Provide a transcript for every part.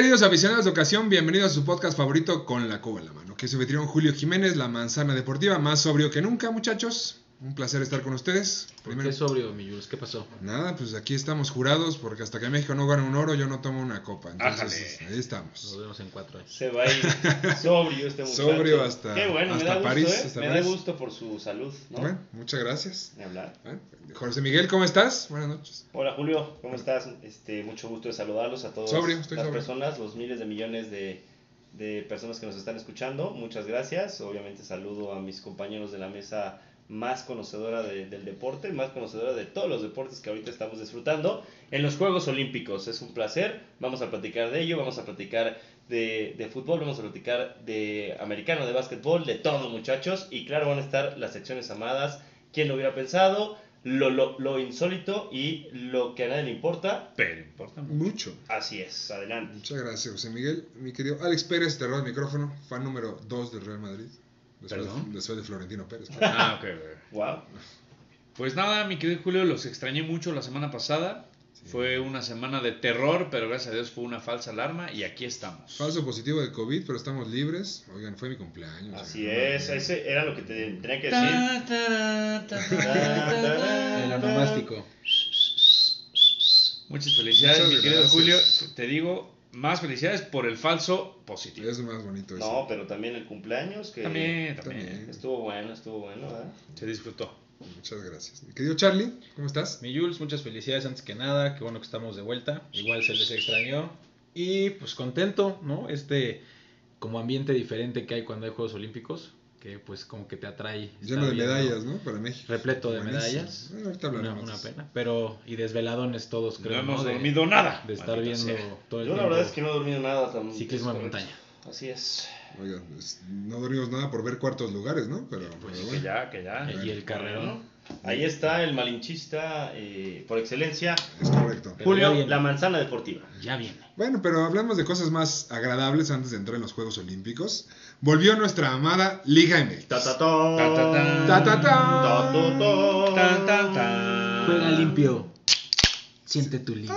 Queridos aficionados de ocasión, bienvenidos a su podcast favorito con la cuba en la mano, que es su Julio Jiménez, la manzana deportiva, más sobrio que nunca, muchachos. Un placer estar con ustedes. ¿Por qué sobrio, mi Jules? ¿Qué pasó? Nada, pues aquí estamos jurados porque hasta que México no gane un oro, yo no tomo una copa. Entonces, ahí estamos. Nos vemos en cuatro años. Se va a ir sobrio este muchacho. Sobrio hasta- Qué bueno, hasta me da París, gusto, ¿eh? hasta me París. da gusto por su salud, ¿no? Bueno, muchas gracias. Ni hablar. ¿Eh? José Miguel, ¿cómo estás? Buenas noches. Hola Julio, ¿cómo estás? Este, mucho gusto de saludarlos a Sobrio, estoy las sobrio. personas, los miles de millones de, de personas que nos están escuchando. Muchas gracias. Obviamente saludo a mis compañeros de la mesa más conocedora de- del deporte, más conocedora de todos los deportes que ahorita estamos disfrutando en los Juegos Olímpicos. Es un placer. Vamos a platicar de ello, vamos a platicar de, de fútbol, vamos a platicar de americano, de básquetbol, de todo muchachos. Y claro, van a estar las secciones amadas. ¿Quién lo hubiera pensado? Lo, lo, lo insólito y lo que a nadie le importa. Pero importa mucho. Mucho. Así es, adelante. Muchas gracias, José Miguel. Mi querido Alex Pérez, te roba el micrófono, fan número 2 del Real Madrid. Después, ¿Perdón? después de Florentino Pérez. Ah, ok, ok. Wow. Pues nada, mi querido Julio, los extrañé mucho la semana pasada. Fue una semana de terror, pero gracias a Dios fue una falsa alarma y aquí estamos. Falso positivo de COVID, pero estamos libres. Oigan, fue mi cumpleaños. Así es, no, ese era lo que te tenía que decir. Ta, ta, ta, ta, ta. El onomástico. Muchas felicidades, Muchas mi querido gracias. Julio. Te digo, más felicidades por el falso positivo. Es más bonito eso. No, pero también el cumpleaños que También, también. También. estuvo bueno, estuvo bueno, ¿verdad? Se disfrutó. Muchas gracias. Mi querido Charlie, ¿cómo estás? Mi Jules, muchas felicidades antes que nada. Qué bueno que estamos de vuelta. Igual se les extrañó. Y pues contento, ¿no? Este como ambiente diferente que hay cuando hay Juegos Olímpicos. Que pues como que te atrae. Lleno de medallas, ¿no? Para México. Repleto de Buenísimo. medallas. Bueno, ahorita Una, hablaremos. una pena. Pero, y desveladones todos, No creo. hemos De- dormido nada. De estar maldita viendo sea. todo el Yo la tiempo verdad es que no he dormido nada. tan- Ciclismo correcto. montaña. Así es. Oigan, pues, no dormimos nada por ver cuartos lugares, ¿no? Pero, Pues pero Que bueno, ya, que ya. Y el carrerón. Ahí está el malinchista eh, por excelencia, es correcto. Julio, la manzana deportiva. Ya viene. Bueno, pero hablamos de cosas más agradables antes de entrar en los Juegos Olímpicos. Volvió nuestra amada Liga MX. Juega limpio. Siente tu liga.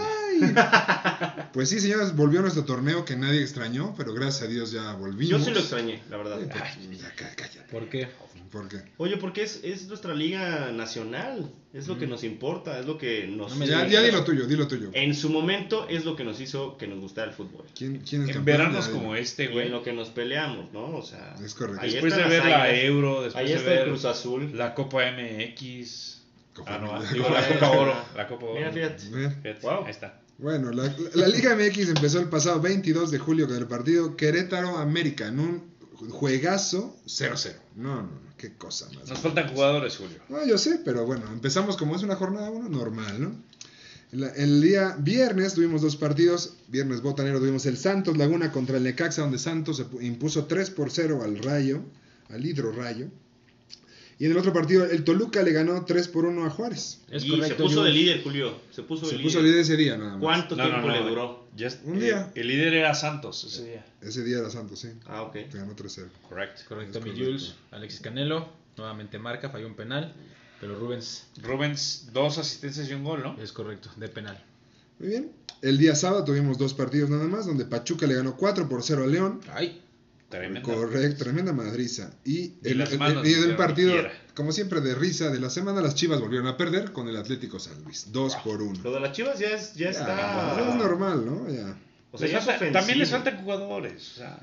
Pues sí, señores, volvió nuestro torneo que nadie extrañó, pero gracias a Dios ya volvimos. Yo sí lo extrañé, la verdad. Ay, pues, ya, cá- cállate. ¿Por qué? ¿Por qué? Oye, porque es, es nuestra liga nacional, es lo que nos importa, es lo que nos... No Ya, ya dilo tuyo, dilo tuyo. En su momento es lo que nos hizo que nos gustara el fútbol. ¿Quién, quién es En veranos Ya, como este, Y en güey. lo que nos peleamos, ¿no? O sea... Es correcto. Después de ver la Euro, después Ahí de está el ver Cruz Azul. la Copa MX. Copa Ah, no, digo la Copa Oro. La Copa Oro. Mira. Fíjate, Wow. Ahí está. Bueno, la, la Liga MX empezó el pasado 22 de julio con el partido Querétaro-América en un juegazo 0-0. No, no, no, qué cosa más. Nos faltan jugadores, Julio. No, yo sé, pero bueno, empezamos como es una jornada uno, normal, ¿no? El día viernes tuvimos dos partidos. Viernes botanero tuvimos el Santos Laguna contra el Necaxa, donde Santos se pu- impuso 3 por 0 al Rayo, al Hidro Rayo. Y en el otro partido, el Toluca le ganó 3 por 1 a Juárez. Es y correcto. se puso de líder, Julio. Se puso Se de puso líder. líder ese día, nada más. ¿Cuánto No, tiempo no, le duró? Un eh, día. el líder era Santos ese día. Ese día era Santos, sí. Ah, ok. Te ganó 3-0. Correcto. Correcto, Es mi. Jules. Alexis Canelo, nuevamente marca, falló un penal. Pero Rubens Rubens, dos asistencias y un gol, ¿no? es correcto, de penal. Muy bien. El día sábado tuvimos dos partidos nada más, donde Pachuca le ganó 4 por 0 a León. Ay, Tremendo. Correcto, tremenda madriza. Y, Y el, las el- manos el- y el hicieron partido, como siempre, de risa de la semana, las Chivas volvieron a perder con el Atlético San Luis. 2 por 1. Lo de las chivas ya, es, ya, Ya, está. es normal, ¿no? Ya. O sea, Les ya es falta- ofensivo. también les faltan jugadores. O sea,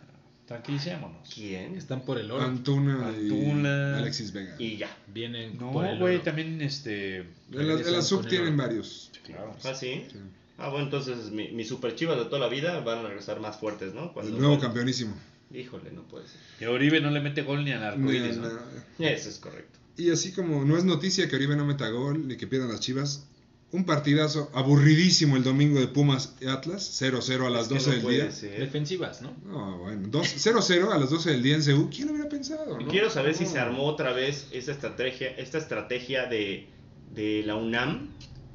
tranquilicémonos. ¿Quién? están por el oro. Antuna, Antuna. y Alexis Vega. Y ya. Vienen No, por el güey, también este. En la, en la sub tienen varios. Claro. ¿Ah, sí? Sí. Ah, bueno, entonces mi- mis super chivas de toda la vida van a regresar más fuertes, ¿no? Cuando- El nuevo campeonísimo. Híjole, no puede ser. Y Oribe no le mete gol ni al arcoíris, ¿no? na- Eso es correcto. Y así como no es noticia que Oribe no meta gol ni que pierdan las Chivas, Un partidazo aburridísimo el domingo de Pumas y Atlas, 0-0 a las Es que 12 no del día. ser. Defensivas, ¿no? No, bueno, dos- 0-0 a las 12 del día en CU. ¿Quién lo hubiera pensado? No? quiero saber si No. se armó otra vez esta estrategia, esta estrategia de, de la UNAM,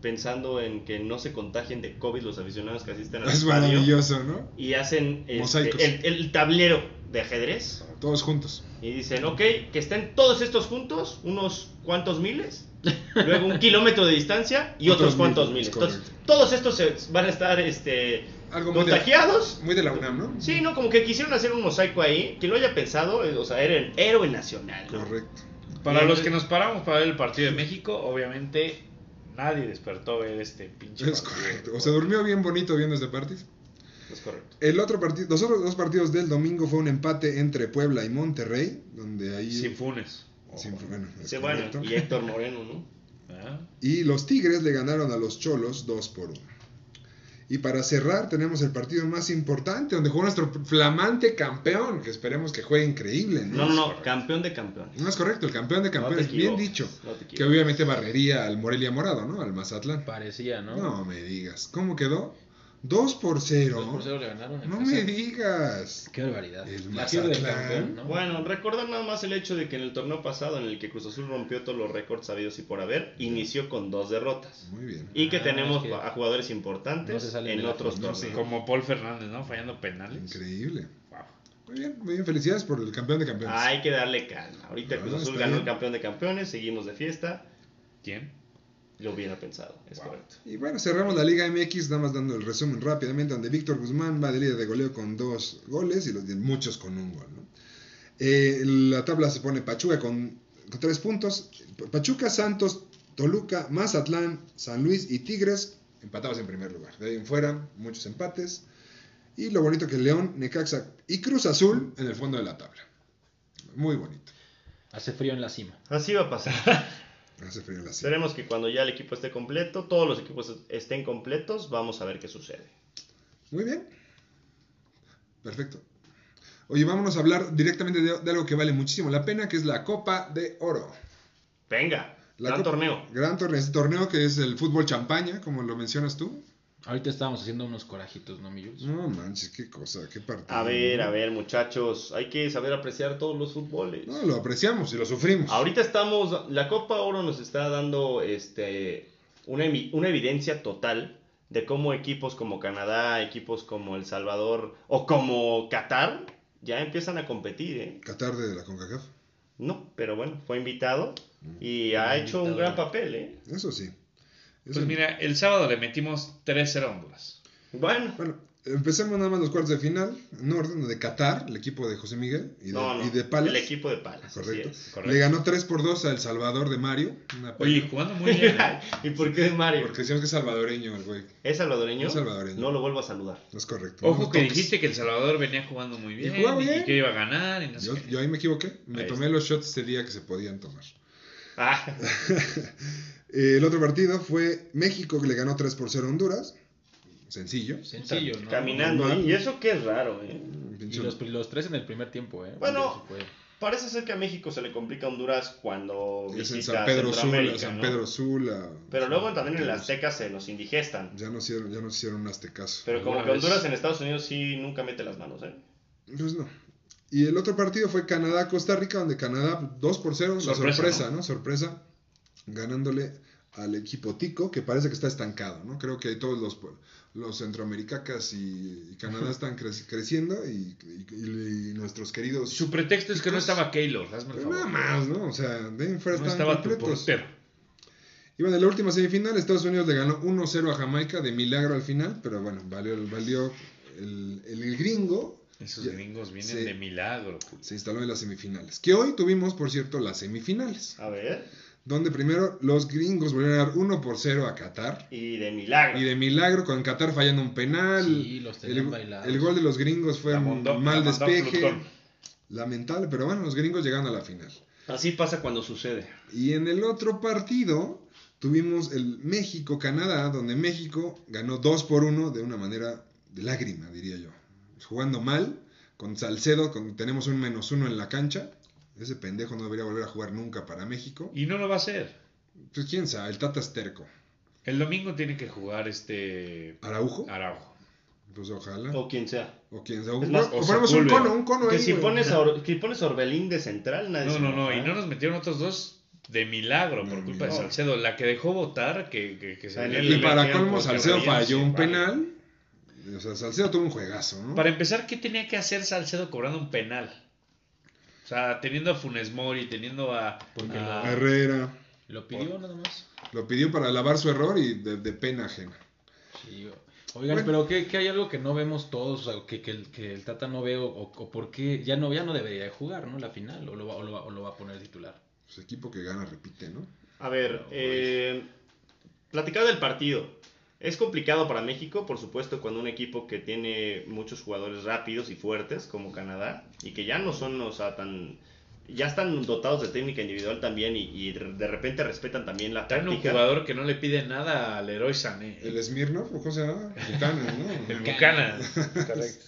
pensando en que no se contagien de COVID los aficionados que asisten al Es estadio. maravilloso, ¿no? Y hacen este, el, el tablero de ajedrez. Todos juntos. Y dicen, ok, que estén todos estos juntos, unos cuantos miles, luego un kilómetro de distancia y Otros otros cuantos miles, miles. Entonces, todos estos se van a estar este, Algo muy de, contagiados. muy de la UNAM, ¿no? Sí, no, como que quisieron hacer un mosaico ahí. Quien lo haya pensado, eh, o sea, era el héroe nacional. ¿no? Correcto. Para los que nos paramos para ver el partido de México, obviamente nadie despertó ver este pinche Es partido. correcto. O se durmió bien bonito viendo este partido. Es correcto. El otro partido, los otros dos partidos del domingo fue un empate entre Puebla y Monterrey, donde ahí... Sin Funes. Sin- bueno, Sí, bueno, y Héctor Moreno, ¿no? Ah. Y los Tigres le ganaron a los Cholos 2 por 1. Y para cerrar tenemos el partido más importante, donde jugó nuestro flamante campeón, que esperemos que juegue increíble. No, no, no, campeón de campeones. No es correcto, el campeón de No campeones, bien equivoques, dicho. no te que obviamente barrería al Morelia Morado, ¿no? Al Mazatlán. Parecía, ¿no? No me digas. ¿Cómo quedó? 2 por 0. 2 por 0 le ganaron. No casa. me digas. Qué barbaridad. El campeón, ¿no? Bueno, recordar nada más el hecho de que en el torneo pasado, en el que Cruz Azul rompió todos los récords sabidos y por haber, inició con dos derrotas. Muy bien. Y que Ah, tenemos es que a jugadores importantes en otros torneos. Como Paul Fernández, ¿no? Fallando penales. Increíble. Wow. Muy bien, muy bien. Felicidades por el campeón de campeones. Hay que darle calma. Ahorita No, Cruz Azul ganó bien. el campeón de campeones, seguimos de fiesta. ¿Quién? Lo hubiera pensado, es Wow. correcto. Y bueno, cerramos la Liga MX, nada más dando el resumen rápidamente, donde Víctor Guzmán va de líder de goleo con dos goles y los de muchos con un gol. ¿no? Eh, la tabla se pone Pachuca con, con tres puntos. Pachuca, Santos, Toluca, Mazatlán, San Luis y Tigres empatados en primer lugar. De ahí en fuera, muchos empates. Y lo bonito que León, Necaxa y Cruz Azul en el fondo de la tabla. Muy bonito. Hace frío en la cima. Así va a pasar. Hace frío la. Esperemos que cuando ya el equipo esté completo, todos los equipos estén completos, vamos a ver qué sucede. Muy bien. Perfecto. Oye, vámonos a hablar directamente de, de algo que vale muchísimo la pena, que es la Copa de Oro. Venga, La gran Copa- torneo. Gran torneo. Este torneo que es el fútbol champaña, como lo mencionas tú. Ahorita estábamos haciendo unos corajitos, ¿no, mi Jules? No manches, qué cosa, qué partido. A ver, a ver, muchachos, hay que saber apreciar todos los fútboles. No, lo apreciamos y lo sufrimos. Ahorita estamos, la Copa Oro nos está dando este una, una evidencia total de cómo equipos como Canadá, equipos como El Salvador o como Qatar ya empiezan a competir, ¿eh? Qatar de la CONCACAF. No, pero bueno, fue invitado y ha hecho un gran papel, ¿eh? Eso sí. Pues mira, el sábado le metimos 3-0 a Honduras. Bueno, Bueno, empecemos nada más los cuartos de final. En orden, de Qatar, el equipo de José Miguel y de, no, no, y de Palas. el equipo de Palas, así Correcto. es. correcto. Le ganó 3 por 2 a El Salvador de Mario. Oye, jugando muy bien. ¿eh? ¿Y por qué Mario? Porque decíamos que es salvadoreño el güey. ¿Es salvadoreño? Es salvadoreño. No lo vuelvo a saludar. No es correcto. Ojo que toques. dijiste que El Salvador venía jugando muy bien y, jugaba bien. que iba a ganar y no sé Yo, qué. yo ahí me equivoqué. Me Ahí tomé está. los shots ese día que se podían tomar. Ah, Eh, el otro partido fue México que le ganó 3 por 0 a Honduras. Sencillo. Sencillo, ¿no? caminando. Y eso qué es raro, ¿eh? Y los, los tres en el primer tiempo, ¿eh? Bueno. Parece ser que a México se le complica a Honduras cuando Es en San Pedro Sula, San ¿no? Pedro Sula. Pero luego también en el San Azteca se nos indigestan. Ya no hicieron, ya no hicieron un aztecaso. Pero como que. Honduras en Estados Unidos sí nunca mete las manos, ¿eh? Pues no. Y el otro partido fue Canadá-Costa Rica, donde Canadá 2 por 0, Sorpresa, la sorpresa, ¿no? ¿no? Sorpresa, ganándole al equipo Tico, que parece que está estancado, ¿no? Creo que todos los, los centroamericacas y, y Canadá están cre- creciendo y, y- y nuestros queridos... Su pretexto es que no estaba Keylor, hazme el Pero favor. nada más, ¿no? O sea, de ahí en fuera No estaba tu completos. portero. Y bueno, en la última semifinal, Estados Unidos le ganó 1-0 a Jamaica de milagro al final, pero bueno, valió, valió el, el gringo. Esos Ya- gringos vienen de milagro. Julio. Se instaló en las semifinales. Que hoy tuvimos, por cierto, las semifinales. A ver. Donde primero los gringos volvieron a dar 1 por 0 a Qatar. Y de milagro. Y de milagro, con Qatar fallando un penal. Sí, los tenían el, el gol de los gringos fue un mal despeje. Plutón. Lamentable, pero bueno, los gringos llegaron a la final. Así pasa cuando sucede. Y en el otro partido tuvimos el México-Canadá, donde México ganó 2 por 1 de una manera de lágrima, diría yo. Jugando mal, con Salcedo, con, tenemos un menos uno en la cancha. Ese pendejo no debería volver a jugar nunca para México. Y no lo va a hacer. Pues quién sabe, el Tata es terco. El domingo tiene que jugar este Araujo, Araujo. pues ojalá. O quien sea. O quién sea. Es más, o o ponemos un cono, un cono Que ahí, si güey. pones, a Or- que pones Orbelín de central, nadie No, se no, no, y no nos metieron otros dos de milagro por No, culpa de. Salcedo. La que dejó votar, que, que, que se Y para colmo, Salcedo falló un vale. penal. O sea, Salcedo tuvo un juegazo, ¿no? Para empezar, ¿qué tenía que hacer Salcedo cobrando un penal? O sea, teniendo a Funes Mori, teniendo a... Porque a- lo- Herrera Lo pidió nada más. lo pidió para lavar su error y de, de pena ajena. Sí, Oigan, Bueno. pero ¿qué, qué hay algo que no vemos todos, o sea, que, que, el, que el Tata no ve, o, o por qué ya no, ya no debería de jugar, ¿no? La final, o lo, va, o, lo va, o lo va a poner titular. Pues equipo que gana repite, ¿no? A ver, eh, platicar del partido. Es complicado para México, por supuesto, cuando un equipo que tiene muchos jugadores rápidos y fuertes, como Canadá, y que ya no son, o sea, tan... Ya están dotados de técnica individual también y, y de repente respetan también la Traen un táctica. jugador que no le pide nada al héroe Sané. El Smirnov, ¿o ¿cómo se llama? ¿no? El Bucana. Correcto.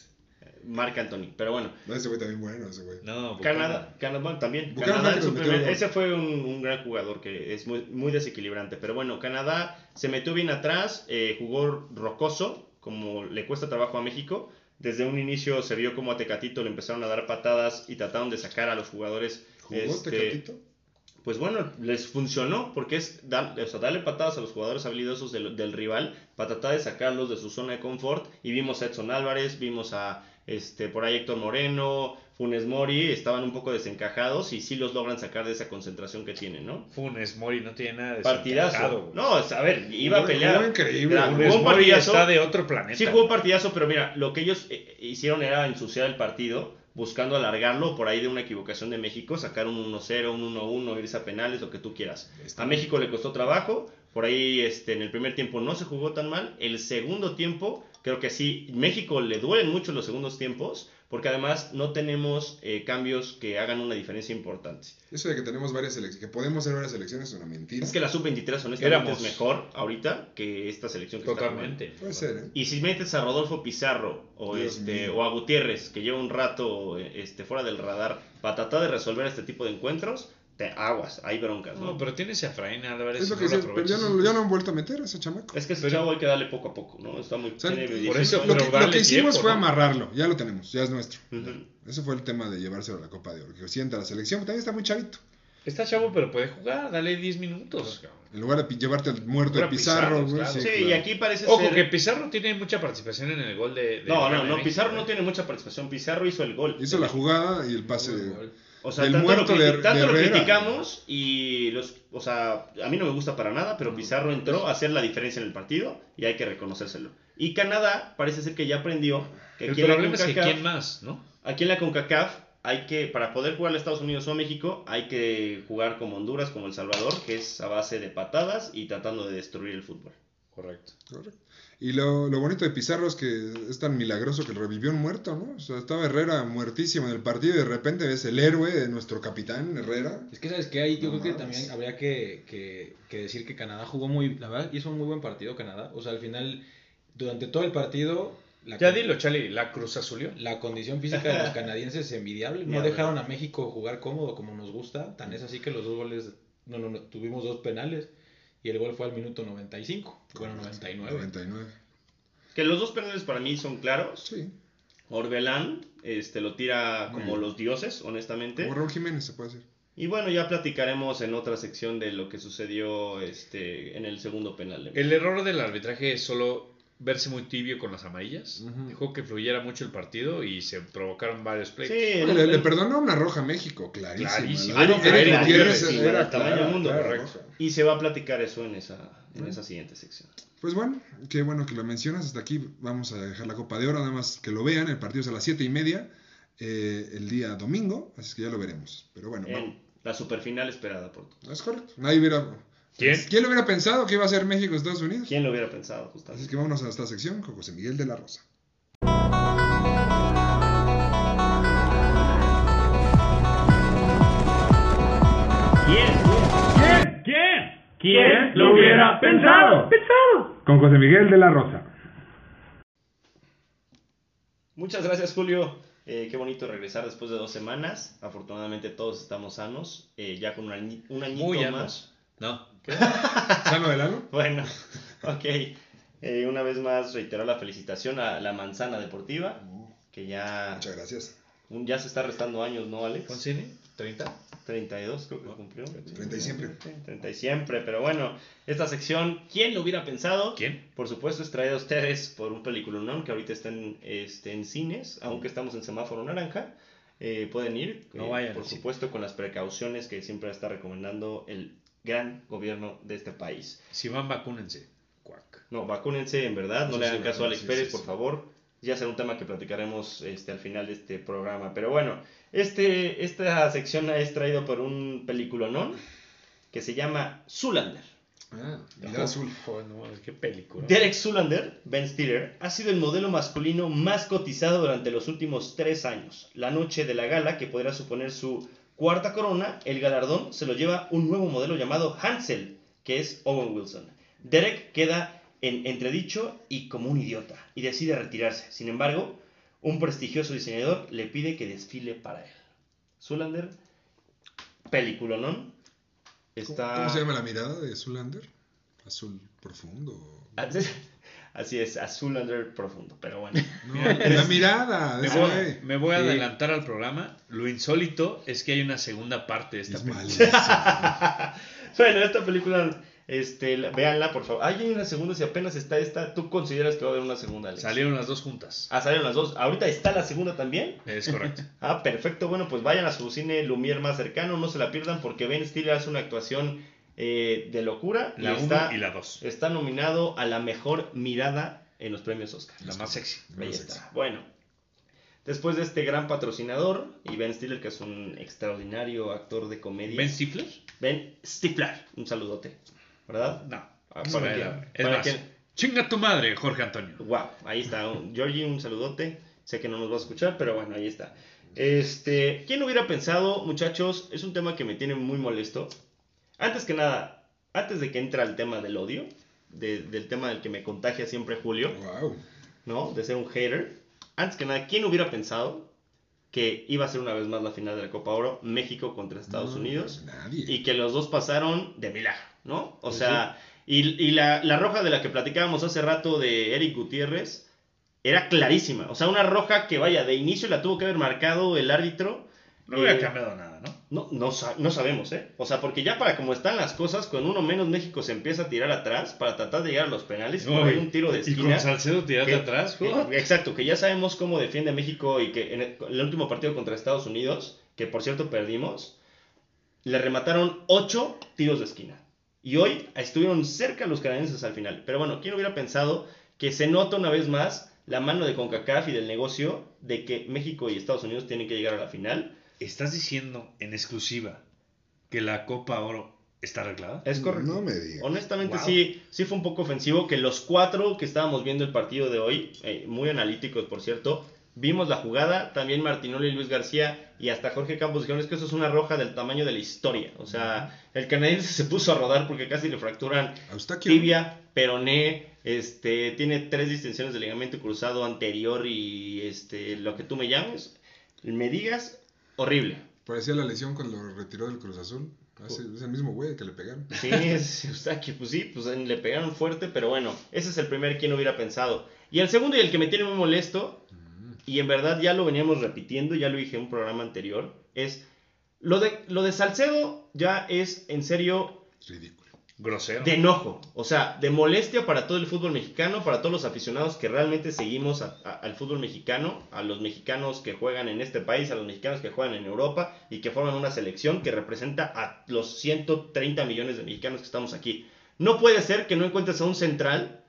Marc Anthony. Pero bueno, No, ese güey también bueno, ese güey. No. Canadá, Canadá bueno, también. Canadá en su primer- ese fue un, un gran jugador que es muy, muy desequilibrante. Pero bueno, Canadá se metió bien atrás, eh, jugó rocoso, como le cuesta trabajo a México. Desde un inicio se vio como a Tecatito le empezaron a dar patadas y trataron de sacar a los jugadores. ¿Jugó este, Tecatito? pues bueno, les funcionó porque es dar- o sea, darle patadas a los jugadores habilidosos del, del rival para tratar de sacarlos de su zona de confort. Y vimos a Edson Álvarez, vimos a este por ahí Héctor Moreno, Funes Mori, estaban un poco desencajados y sí los logran sacar de esa concentración que tienen, ¿no? Funes Mori no tiene nada de Partidazo. No, a ver, iba a pelear. jugó increíble. Funes jugó un Mori partidazo. está de otro planeta. Sí jugó un partidazo, pero mira, lo que ellos eh, hicieron era ensuciar el partido, buscando alargarlo por ahí de una equivocación de México, sacar un 1-0, un 1-1, irse a penales, lo que tú quieras. Está A México le costó trabajo, por ahí este, en el primer tiempo no se jugó tan mal, el segundo tiempo, creo que sí, México le duelen mucho los segundos tiempos, porque además no tenemos eh, cambios que hagan una diferencia importante. Eso de que tenemos varias selecciones, que podemos hacer varias selecciones es una mentira. Es que la sub-23 honestamente Éramos- es mejor ahorita que esta selección que está. Totalmente. Puede ser, ¿eh? Y si metes a Rodolfo Pizarro o, Dios este, mío. o a Gutiérrez, que lleva un rato este, fuera del radar, para tratar de resolver este tipo de encuentros, te aguas, hay broncas. ¿no? No, pero tienes a Efraín Álvarez. Es lo que no lo pero ya aprovechas. no, ya no han vuelto a meter a ese chamaco. Es que ese chavo hay que darle poco a poco, ¿no? Está muy... O sea, tiene por 18 eso, lo, que, pero lo que hicimos tiempo, fue ¿no? amarrarlo, ya lo tenemos, ya es nuestro. Ujú. Ese fue el tema de llevárselo a la Copa de Oro. Que sienta la selección, también está muy chavito. Está chavo, pero puede jugar. Dale 10 minutos. cabrón. En lugar de llevarte el muerto de Pizarro, Pizarro, claro. sí, Sí, claro. y aquí parece Ojo, ser... que Pizarro tiene mucha participación en el gol de. de No, no, no, México, Pizarro no ¿eh? tiene mucha participación. Pizarro hizo el gol. Hizo la jugada y el pase. De-. O sea, del tanto, muerto lo, de- tanto de lo criticamos y los, o sea, a mí no me gusta para nada, pero Pizarro entró a hacer la diferencia en el partido y hay que reconocérselo. Y Canadá parece ser que ya aprendió que El aquí en la es que CONCACAF- quién más, ¿no? Aquí en la CONCACAF hay que, para poder jugar a Estados Unidos o a México, hay que jugar como Honduras, como El Salvador, que es a base de patadas y tratando de destruir el fútbol. Correcto. Correcto. Y lo, lo bonito de Pizarro es que es tan milagroso que revivió un muerto, ¿no? O sea, estaba Herrera muertísimo en el partido y de repente ves el héroe de nuestro capitán, Herrera. Es que, ¿sabes qué? Ahí yo No creo que también habría que, que, que decir que Canadá jugó muy, la verdad, hizo un muy buen partido Canadá. O sea, al final, durante todo el partido, la, Ya dilo, Charlie, la Cruz Azulió. la condición física de los canadienses es envidiable. No dejaron a México jugar cómodo como nos gusta. Tan es así que los dos goles, no, no, no, tuvimos dos penales y el gol fue al minuto 95. Bueno, 99. 99. Que los dos penales para mí son claros. Sí. Orbelán este, lo tira como bien. los dioses, honestamente. Como Raúl Jiménez se puede hacer. Y bueno, ya platicaremos en otra sección de lo que sucedió este, en el segundo penal. de El error del arbitraje es solo verse muy tibio con las amarillas. Ujú. Dejó que fluyera mucho el partido y se provocaron varios Sí, en- le, le perdonó una roja a México, Ah, no, era era era tamaño mundo, y se va a platicar eso en esa, en esa siguiente sección. Pues bueno, qué bueno que lo mencionas. Hasta aquí vamos a dejar la Copa de Oro, nada más que lo vean. El partido es a las 7 y media eh, el día domingo, así que ya lo veremos. Pero bueno, vamos. En la superfinal esperada por todos. es correcto. Nadie hubiera. ¿Quién? ¿Quién lo hubiera pensado que iba a ser México Estados Unidos? ¿Quién lo hubiera pensado, Así justamente? que vámonos a esta sección con José Miguel de la Rosa. ¿Quién? ¿Quién? ¿Quién? ¿Quién lo hubiera pensado? Pensado. Con José Miguel de la Rosa. Muchas gracias, Julio. Eh, qué bonito regresar después de dos semanas. Afortunadamente todos estamos sanos, eh, ya con un, añi- un añito Muy más. años. No. ¿Sano del ano? Bueno, Ok, eh, una vez más reitero la felicitación a la Manzana Deportiva, que ya, Muchas gracias. un- ya se está restando años, ¿no, Alex? ¿Concini? ¿30? 32 creo que cumplió. 30 y siempre. 30 y siempre, pero bueno, esta sección, ¿quién lo hubiera pensado? ¿Quién? Por supuesto, es traída a ustedes por un película ¿no? que ahorita está en, este, en cines, aunque estamos en semáforo naranja. Eh, pueden ir, No eh, vayan por supuesto, con las precauciones que siempre está recomendando el gran gobierno de este país. Si van, vacúnense. Cuac. No, vacúnense en verdad, no le sí, hagan caso a Alex sí, Pérez, por favor. Ya será un tema que platicaremos este, al final de este programa. Pero bueno, este, esta sección es traída por un peliculonón que se llama Zulander. Ah, azul. Joder, no qué película. Derek Zulander, Ben Stiller, ha sido el modelo masculino más cotizado durante los últimos tres años. La noche de la gala, que podrá suponer su cuarta corona, el galardón se lo lleva un nuevo modelo llamado Hansel, que es Owen Wilson. Derek queda en entredicho y como un idiota, y decide retirarse. Sin embargo, un prestigioso diseñador le pide que desfile para él. Zulander, película, ¿no? Está... ¿Cómo se llama la mirada de Zulander? Azul profundo. Así, es, Azulander profundo, pero bueno. No, la mirada. Me voy, güey. me voy a Sí. adelantar al programa. Lo insólito es que hay una segunda parte de esta Es película. bueno, esta película, este, la- véanla, por favor. Ay, hay una segunda, si apenas está esta, ¿tú consideras que va a haber una segunda, Alex? Salieron las dos juntas. Ah, salieron las dos. ¿Ahorita está la segunda también? Es correcto. Ah, perfecto. Bueno, pues vayan a su cine Lumière más cercano, no se la pierdan porque Ben Stiller hace una actuación eh, de locura La y 1 está, y la 2. está nominado a la mejor mirada en los premios Oscar. La más sexy. Ahí Más sexy. Bueno, después de este gran patrocinador, y Ben Stiller, que es un extraordinario actor de comedia. ¿Ben Stifler? Ben Stifler, un saludote, ¿verdad? No. Ah, No, ¿para era- qué? es ¿Para más, chinga tu madre, Jorge Antonio. Wow, ahí está. Georgie, un saludote. Sé que no nos va a escuchar, pero bueno, ahí está. Este, ¿quién hubiera pensado, muchachos? Es un tema que me tiene muy molesto. Antes que nada, antes de que entre al tema del odio, de- del tema del que me contagia siempre Julio, Wow. ¿no? De ser un hater. Antes que nada, ¿quién hubiera pensado que iba a ser una vez más la final de la Copa Oro, México contra Estados No, Unidos? Nadie. Y que los dos pasaron de milagro, ¿no? O Pues sea, y, y la, la roja de la que platicábamos hace rato de Eric Gutiérrez era clarísima. O sea, una roja que vaya, de inicio la tuvo que haber marcado el árbitro. No hubiera Eh, cambiado nada, ¿no? no, no, sa- no sabemos, ¿eh? O sea, porque ya para como están las cosas, con uno menos México se empieza a tirar atrás para tratar de llegar a los penales. y ahí un tiro de y esquina. con Salcedo atrás. que- exacto, que ya sabemos cómo defiende México y que en el, el último partido contra Estados Unidos, que por cierto perdimos, le remataron 8 tiros de esquina. Y hoy estuvieron cerca los canadienses al final. Pero bueno, ¿quién hubiera pensado que se nota una vez más la mano de CONCACAF y del negocio de que México y Estados Unidos tienen que llegar a la final? ¿Estás diciendo en exclusiva que la Copa Oro está arreglada? Es correcto. No me digas. Honestamente Wow. sí, sí fue un poco ofensivo que los cuatro que estábamos viendo el partido de hoy, eh, muy analíticos por cierto, vimos la jugada, también Martinoli y Luis García y hasta Jorge Campos dijeron es que eso es una roja del tamaño de la historia. O sea, el canadiense se puso a rodar porque casi le fracturan tibia, peroné, este, tiene tres distinciones de ligamento cruzado anterior y este, lo que tú me llames, me digas, horrible. Parecía la lesión cuando lo retiró del Cruz Azul. Hace- es el mismo güey que le pegaron. Sí, es Eustaquio, pues sí, pues le pegaron fuerte, pero bueno, ese es el primer quien hubiera pensado. Y el segundo y el que me tiene muy molesto, y en verdad ya lo veníamos repitiendo, ya lo dije en un programa anterior, es lo de, lo de Salcedo ya es en serio Ridículo. Grosero. de enojo, o sea, de molestia para todo el fútbol mexicano, para todos los aficionados que realmente seguimos a- a- al fútbol mexicano, a los mexicanos que juegan en este país, a los mexicanos que juegan en Europa y que forman una selección que representa a los 130 millones de mexicanos que estamos aquí. No puede ser que no encuentres a un central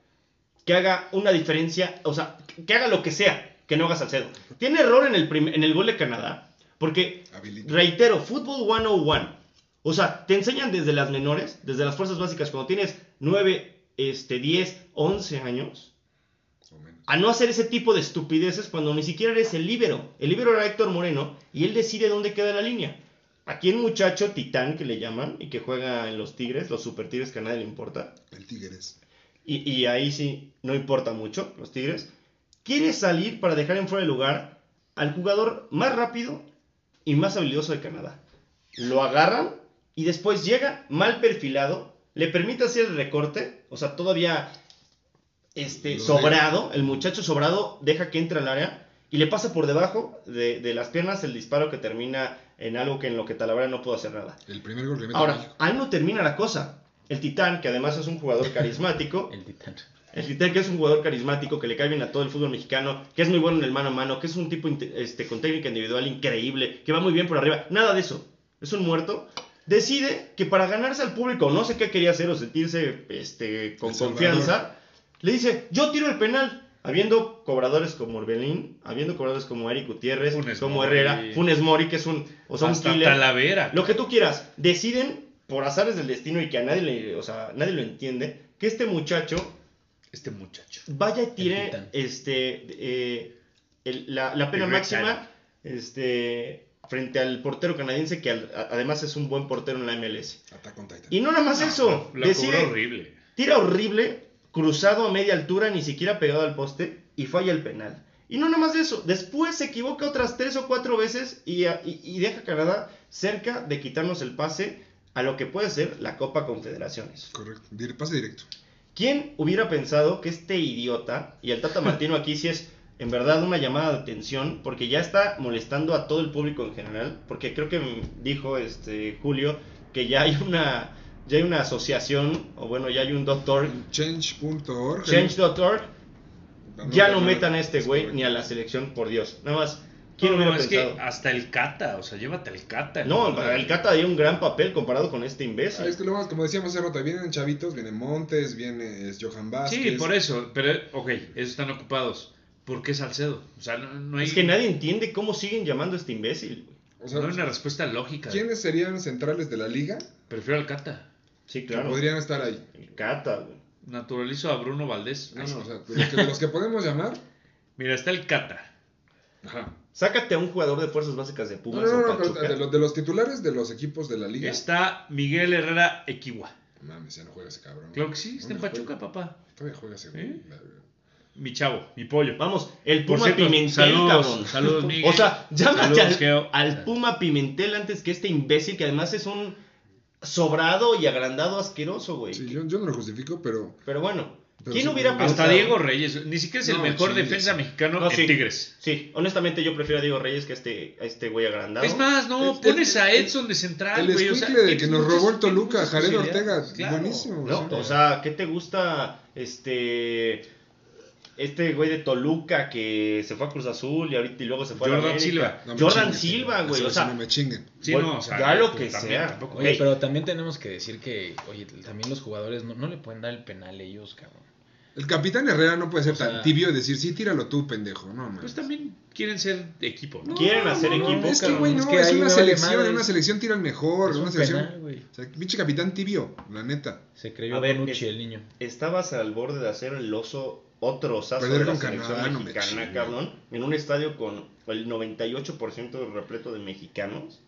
que haga una diferencia, o sea, que haga lo que sea, que no haga Salcedo. Tiene error en el, en el gol de Canadá, porque Habilita. Reitero, Fútbol 101. O sea, te enseñan desde las menores, desde las fuerzas básicas, cuando tienes 9, este, 10, 11 años, a no hacer ese tipo de estupideces cuando ni siquiera eres el líbero. El líbero era Héctor Moreno y él decide dónde queda la línea. Aquí un muchacho titán que le llaman y que juega en los Tigres, los Super Tigres que a nadie le importa, El Tigres. y, y ahí sí no importa mucho, los Tigres, quiere salir para dejar en fuera de lugar al jugador más rápido y más habilidoso de Canadá. Lo agarran y después llega mal perfilado le permite hacer el recorte, o sea, todavía este, sobrado, el muchacho sobrado deja que entre al área y le pasa por debajo de, de las piernas el disparo que termina en algo que en lo que Talavera no pudo hacer nada. El primer gol que mete Ahora, ahí no termina la cosa. El Titán, que además es un jugador carismático, El titán. el Titán que es un jugador carismático, que le cae bien a todo el fútbol mexicano, que es muy bueno en el mano a mano, que es un tipo este, con técnica individual increíble, que va muy bien por arriba. Nada de eso. Es un muerto. Decide que para ganarse al público, no sé qué quería hacer o sentirse este, con El Salvador. confianza, le dice, yo tiro el penal. Habiendo cobradores como Orbelín, habiendo cobradores como Eric Gutiérrez, Funes como Mori. Herrera, Funes Mori, que es un, o sea, un killer. Talavera. Lo que tú quieras, deciden por azares del destino y que a nadie le, o sea, nadie lo entiende, que este muchacho Este muchacho. vaya y tire este eh, el- la, la pena máxima este frente al portero canadiense que al- a- además es un buen portero en la MLS. Y no nada más eso, La decide, horrible. tira horrible, cruzado a media altura, ni siquiera pegado al poste y falla el penal. Y no nada más de eso, después se equivoca otras tres o cuatro veces y, a- y- y deja a Canadá cerca de quitarnos el pase a lo que puede ser la Copa Confederaciones. Correcto. Pase directo. ¿Quién hubiera pensado que este idiota, y el Tata Martino aquí sí es en verdad una llamada de atención, porque ya está molestando a todo el público en general, porque creo que dijo este Julio que ya hay una ya hay una asociación, o bueno, ya hay un doctor, Change.org. change.org, ya a no metan a este es güey ni a la selección, por Dios. Nada más, ¿quién No, hubiera no, es pensado? que hasta el Cata, o sea, llévate el Cata. No, para el Cata dio un gran papel comparado con este imbécil. Ah, es que lo más, como decíamos hace rato, vienen chavitos, viene Montes, viene Johan Vázquez. Sí, por eso, pero, ok, esos están ocupados. ¿Por qué Salcedo? O sea, no, no hay, Es que nadie entiende cómo siguen llamando a este imbécil. güey. O sea, no hay una respuesta lógica. ¿quiénes serían centrales de la liga Prefiero al Cata. Sí, que claro. podrían estar ahí? El Cata, güey. Naturalizo a Bruno Valdés. No, no, o sea, de los que, de los que podemos llamar. Mira, está el Cata. Ajá. Sácate a un jugador de fuerzas básicas de No, Pumas no, no, o no, pero Pachuca. de, los, de los titulares de los equipos de la liga. Está Miguel Herrera Equiwa. Mames, ya no juega ese cabrón. Claro que sí, está en ¿Dónde Pachuca, juega? papá. Todavía juega ese. ¿Eh? Mi chavo, mi pollo. Vamos, el Puma cierto, Pimentel, saludos, cabrón. saludos, Miguel. O sea, llámate Saludos, al, Puma Pimentel antes que este imbécil que además es un sobrado y agrandado asqueroso, güey. Sí, yo, yo no lo justifico, pero. Pero bueno, Pero ¿quién sí, hubiera hasta pensado? Hasta Diego Reyes. Ni siquiera es el No, mejor defensa mexicano No, en sí. Tigres. Sí, honestamente yo prefiero a Diego Reyes que a este, a este güey agrandado. Es más, no, El- pones el- a el- Edson de central, el güey. o sea, escuincle de que nos robó el Toluca, Jared Ortega, claro. buenísimo. ¿No? O sea, ¿qué te gusta este este güey de Toluca que se fue a Cruz Azul y ahorita y luego se fue a Jordan América? Silva. No Jordan chinguen, Silva, güey, Eso o sí, sea, no me chinguen. Sí, no, o sea, ya lo pues, que también sea. tampoco. Oye, pero también tenemos que decir que, oye, también los jugadores no, no le pueden dar el penal a ellos, cabrón. El capitán Herrera no puede ser O sea- tan tibio y decir, sí, tíralo tú, pendejo. No, man. Pues también quieren ser equipo, ¿no? Quieren hacer equipo. Es que, güey, es no, que es, una vale selección, madres. en una selección tiran mejor, Es una un selección. penal, güey. o sea, pinche capitán tibio, la neta. Se creyó A ver, es- el niño. Estabas al borde de hacer el oso, otro osazo de la con selección Canadá, no me mexicana, cabrón. En un estadio con el 98% repleto de mexicanos.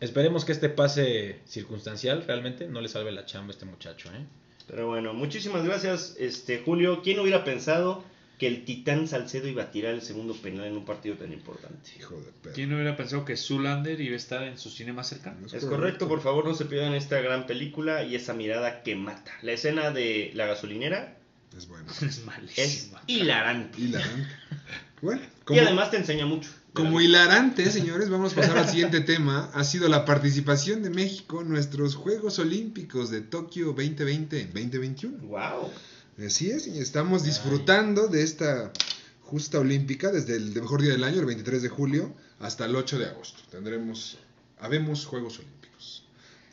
Esperemos que este pase circunstancial realmente no le salve la chamba a este muchacho, ¿eh? Pero bueno, muchísimas gracias, este Julio. ¿Quién hubiera pensado que el Titán Salcedo iba a tirar el segundo penal en un partido tan importante? Hijo de perro. ¿Quién hubiera pensado que Zulander iba a estar en su cine más cercano? Es correcto, por favor no se pierdan esta gran película y esa mirada que mata. La escena de la gasolinera Es bueno. Es es malísima. hilarante. Hilarante. Bueno, Y además te enseña mucho. como hilarante, señores, vamos a pasar al siguiente tema. Ha sido la participación de México en nuestros Juegos Olímpicos de Tokio 2020-2021. Wow. Así es, y estamos disfrutando de esta justa olímpica desde el mejor día del año, el 23 de julio, hasta el 8 de agosto. Tendremos, habemos Juegos Olímpicos.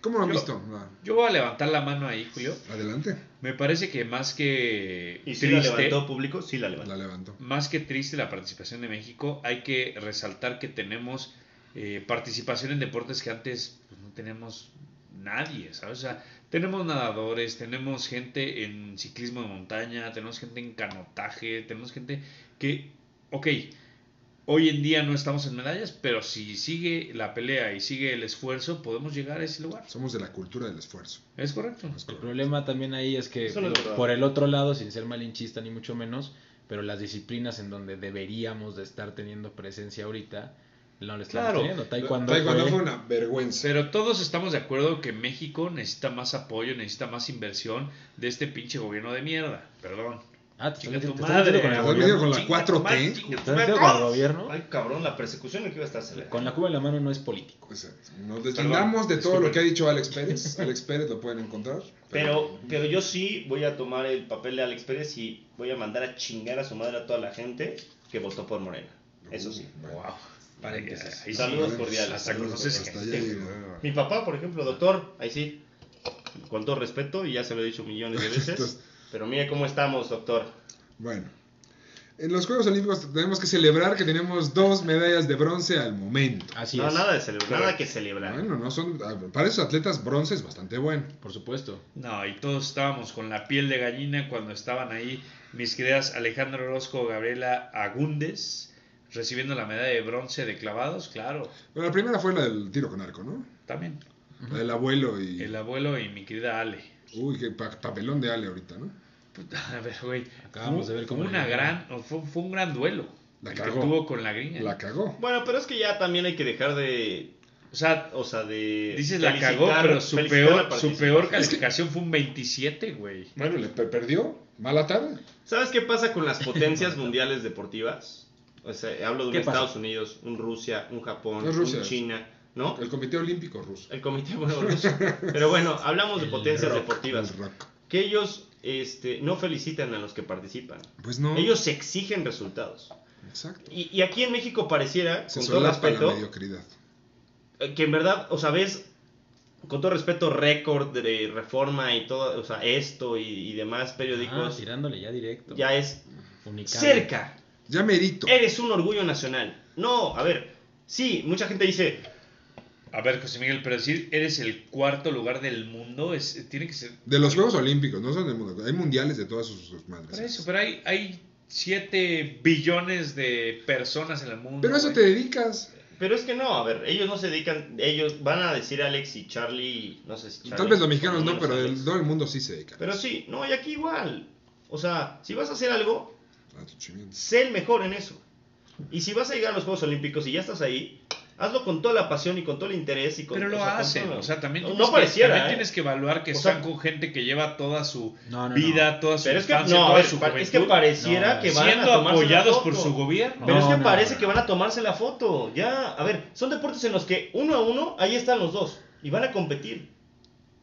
¿Cómo lo han Yo- visto? Yo voy a levantar la mano ahí, Julio. Adelante, Me parece que más que ¿Y si la levantó público? Sí la levantó. la más que triste la participación de México, hay que resaltar que tenemos eh, participación en deportes que antes pues, no tenemos nadie, ¿sabes? O sea, tenemos nadadores, tenemos gente en ciclismo de montaña, tenemos gente en canotaje, tenemos gente que, ok, hoy en día no estamos en medallas, pero si sigue la pelea y sigue el esfuerzo, podemos llegar a ese lugar. Somos de la cultura del esfuerzo. ¿Es correcto? Es El problema también ahí es que, por el otro lado, sin ser malinchista ni mucho menos, pero las disciplinas en donde deberíamos de estar teniendo presencia ahorita, No lo estamos Claro. teniendo. Taekwondo, Taekwondo fue- fue una vergüenza. Pero todos estamos de acuerdo que México necesita más apoyo, necesita más inversión de este pinche gobierno de mierda. Perdón. Ah, te estás metiendo- con el ¿Estás gobierno. metido con la Chinga 4T? tu madre, chinga tu ¿Estás metido con el gobierno? Ay, cabrón, la persecución que iba a estar acelerada. Con la cuba en la mano no es político. Exacto. Nos deslindamos de todo lo que ha dicho Alex Pérez. Alex Pérez lo pueden encontrar. Pero, pero yo sí voy a tomar el papel de Alex Pérez y voy a mandar a chingar a su madre a toda la gente que votó por Morena. Eso sí. Wow. Ahí sí, Saludos cordiales. hasta. Mi papá, por ejemplo, doctor, ahí sí, con todo respeto, y ya se lo he dicho millones de veces, Entonces- pero mire cómo estamos, doctor. Bueno. En los Juegos Olímpicos tenemos que celebrar que tenemos dos medallas de bronce al momento. Así no, es. nada de celebrar, nada que celebrar. Bueno, no son. Para esos atletas, bronce es bastante bueno. Por supuesto. No, y todos estábamos con la piel de gallina cuando estaban ahí mis queridas Alejandro Orozco, Gabriela Agúndez, recibiendo la medalla de bronce de clavados, claro, Pero la primera fue la del tiro con arco, ¿no? también. La del abuelo y. El abuelo y mi querida Ale. Uy, qué pa- papelón de Ale ahorita, ¿no? Puta, a ver, güey. Acabamos fue- de ver fue cómo una gran, fue, fue un gran duelo. La el que cagó. tuvo con la gringa. La cagó. Bueno, pero es que ya también hay que dejar de, O sea, o sea, de... dices la cagó, pero su peor, su peor calificación fue un 27, güey. Bueno, le per- perdió. Mala tarde. ¿Sabes qué pasa con las potencias mundiales deportivas? O sea, hablo de un. Estados Unidos, un Rusia, un Japón, No es Rusia. un China, ¿no? El Comité Olímpico Ruso. El comité bueno, ruso. Pero bueno, hablamos de potencias rock, deportivas. Que ellos este, no felicitan a los que participan. Pues no. Ellos exigen resultados. Exacto. Y, y aquí en México pareciera, Se con todo la respeto, mediocridad. eh, que en verdad, o sea, ves, con todo respeto, récord de reforma y todo, o sea, esto y, y demás Ah, periódicos, tirándole ya directo. ya es Unicable. cerca. Ya merito. Eres un orgullo nacional. No, a ver, sí, mucha gente dice, A ver, José Miguel, pero decir eres el cuarto lugar del mundo es, tiene que ser. De los Juegos Olímpicos, no son del mundo. Hay mundiales de todas sus, sus madres. Por eso, pero hay, hay 7 billones de personas en el mundo. Pero a eso güey. te dedicas. pero es que no, a ver, ellos no se dedican, ellos van a decir Alex y Charlie, no sé si Charlie, Tal vez los mexicanos no, pero el, todo el mundo sí se dedica. Pero sí, no, y aquí igual. O sea, si vas a hacer algo, Ah, sé el mejor en eso. Y si vas a llegar a los Juegos Olímpicos y ya estás ahí, hazlo con toda la pasión y con todo el interés y con Pero lo o sea, con hacen, todo. o sea, también no, tienes, no que, pareciera, también ¿eh? tienes que evaluar que O sea, están con gente que lleva toda su No, no, vida, toda su Pero es que a toda ver, su juventud, es que pareciera No, que van a siendo tomarse la apoyados por su gobierno. Pero es que no, parece no. que van a tomarse la foto. Ya, a ver, son deportes en los que uno a uno, ahí están los dos. Y van a competir.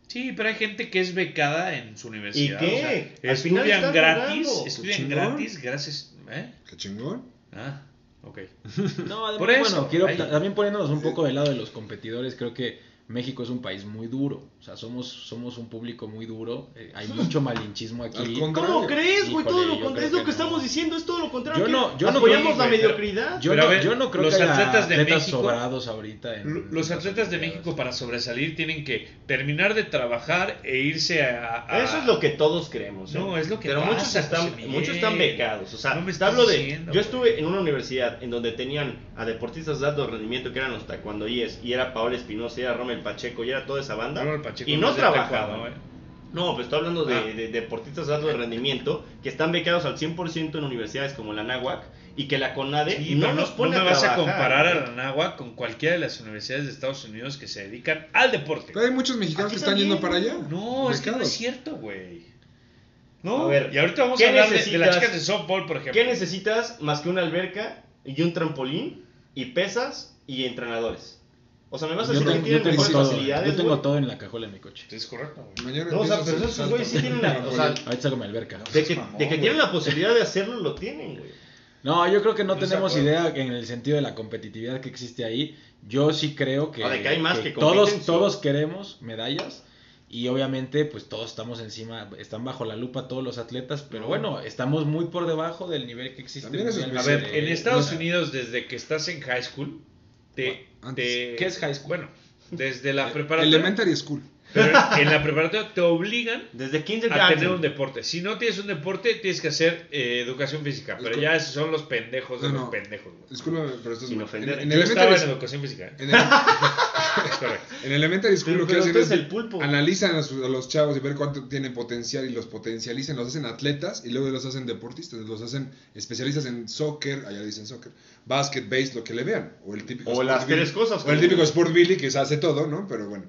Sí, pero hay gente que es becada en su universidad. ¿Y qué? o sea, estudian gratis, jugando. estudian gratis gracias. ¿eh? Qué chingón. Ah, ok. No, además, Por eso, bueno, quiero ahí- también poniéndonos un poco del lado de los competidores, creo que México es un país muy duro. O sea, somos, somos un público muy duro. eh, hay mucho malinchismo aquí. ¿Cómo crees, güey? Todo lo yo contrario. creo Es lo que que no. estamos diciendo, es todo lo contrario. Yo no- yo no apoyamos creo, la mediocridad. Yo no, ver, yo no creo los que haya atletas de atletas México- sobrados ahorita. en- L- en Los atletas de. México para sobresalir tienen que terminar de trabajar e irse a... a- Eso es lo que todos creemos. ¿eh? No, es lo que Pero pasa, muchos están, muchos están becados. O sea, No me hablo de. diciendo, yo estuve en una universidad en donde tenían a deportistas de alto rendimiento que eran los taekwondoíes y era Paola Espinosa, y era Rommel Pacheco, y era toda esa banda. Y no no de trabajaban. No, pues estoy hablando de, Ah. de deportistas de alto rendimiento que están becados al 100% en universidades como la NAWAC y que la CONADE Sí, no los pone no me a vas a comparar a la con cualquiera de las universidades de Estados Unidos que se dedican al deporte. Pero hay muchos mexicanos Aquí que están yendo para allá. No, es que no es cierto, güey. No, A ver, y ahorita vamos ¿qué a hablar de, de las chicas de softball, por ejemplo. ¿Qué necesitas más que una alberca y un trampolín y pesas y entrenadores? O sea, me vas a Yo decir tengo, que yo tienen tengo mejores todo, facilidades. yo tengo todo en la cajuela de mi coche. Es correcto, güey. No, o sea, pero esos güeyes sí tienen la- o sea, Ahorita saco mi alberca. De que, mamón, de que güey. tienen la posibilidad de hacerlo, lo tienen, güey. No, yo creo que no tenemos idea en el sentido de la competitividad que existe ahí. Yo sí creo que, Ah, de que hay más que todos, sí. todos queremos medallas y obviamente pues todos estamos encima, están bajo la lupa todos los atletas, pero No. bueno, estamos muy por debajo del nivel que existe. A ver, en Estados Unidos, desde que estás en high school, te, Antes. te- ¿Qué es high school? Bueno, desde la preparatoria. Elementary School. Pero en la preparatoria te obligan Desde a tener un deporte. Si no tienes un deporte, tienes que hacer eh, educación física. Pero Escu- ya esos son los pendejos de No, los no. pendejos. güey. Discúlpame, pero esto es Sin en, ofender. en Yo estaba en educación física. ¿eh? en el-. En Elementary School Pero- lo que hacen tú es eres el pulpo. analizan a, los chavos y ver cuánto tienen potencial y los potencializan, los hacen atletas y luego los hacen deportistas, los hacen especialistas en soccer, allá le dicen soccer, básquet, base, lo que le vean, o el típico O Sport las tres cosas, o el típico Sport Billy que se hace todo, ¿no? Pero bueno.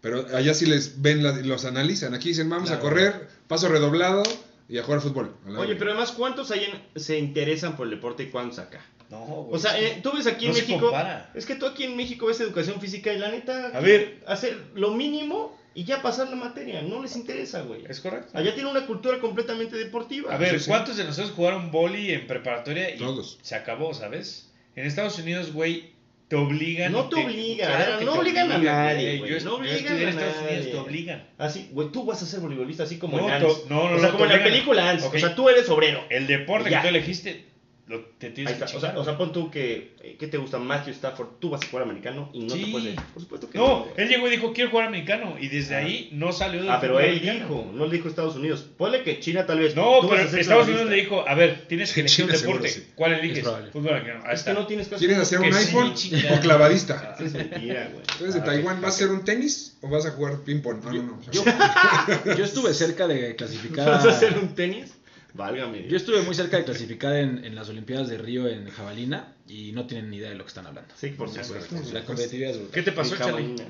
Pero allá sí les ven la- los analizan. Aquí dicen, vamos a correr, paso redoblado y a jugar fútbol. A Oye, pero además, ¿cuántos hay en- se interesan por el deporte y cuántos acá? No, O sea, eh, tú ves aquí no en se México. compara. Es que tú aquí en México ves educación física y la neta. A ver. Hacer lo mínimo y ya pasar la materia. No les interesa, güey. Es correcto. Allá tiene una cultura completamente deportiva. A ver, Sí, sí. ¿cuántos de nosotros jugaron boli en preparatoria y Todos. se acabó, ¿sabes? En Estados Unidos, güey, te obligan. No y te obligan, claro no te obligan a obligan, nadie, güey. güey, Yo, no yo obligan en a Estados Unidos, te obligan. Así, güey, tú vas a ser voleibolista así como No, en Ants. no, no, o sea, no, como en te la película Ants. Ok. O sea, tú eres obrero. El deporte Ya. que tú elegiste, lo, te tienes que está. O sea, o sea, pon tú que. eh, ¿Qué te gusta? Matthew Stafford. Tú vas a jugar americano y no Sí. te puedes. Por supuesto que no, güey. él llegó y dijo, quiero jugar americano. Y desde Ah. ahí no salió del Ah, pero él americano. dijo, no le dijo Estados Unidos. Ponle que China tal vez. No, tú pero vas a ser Estados Unidos le dijo, a ver, tienes que elegir un deporte. sí. ¿Cuál eliges? Es. Fútbol americano. Ahí Es que está. no tienes caso. ¿Quieres hacer un que sí, iPhone chingada. o clavadista? Es mentira, güey. ¿Tú eres de Ah, Taiwán? ¿Vas a hacer un tenis o vas a jugar ping-pong? No, no, no. Yo, yo estuve cerca de clasificar. ¿Vas a hacer un tenis? Válgame. Yo estuve muy cerca de clasificar en, en las Olimpiadas de Río en jabalina y no tienen ni idea de lo que están hablando. Sí, por supuesto. La competitividad es ¿Qué brutal. te pasó, En Charlie? jabalina.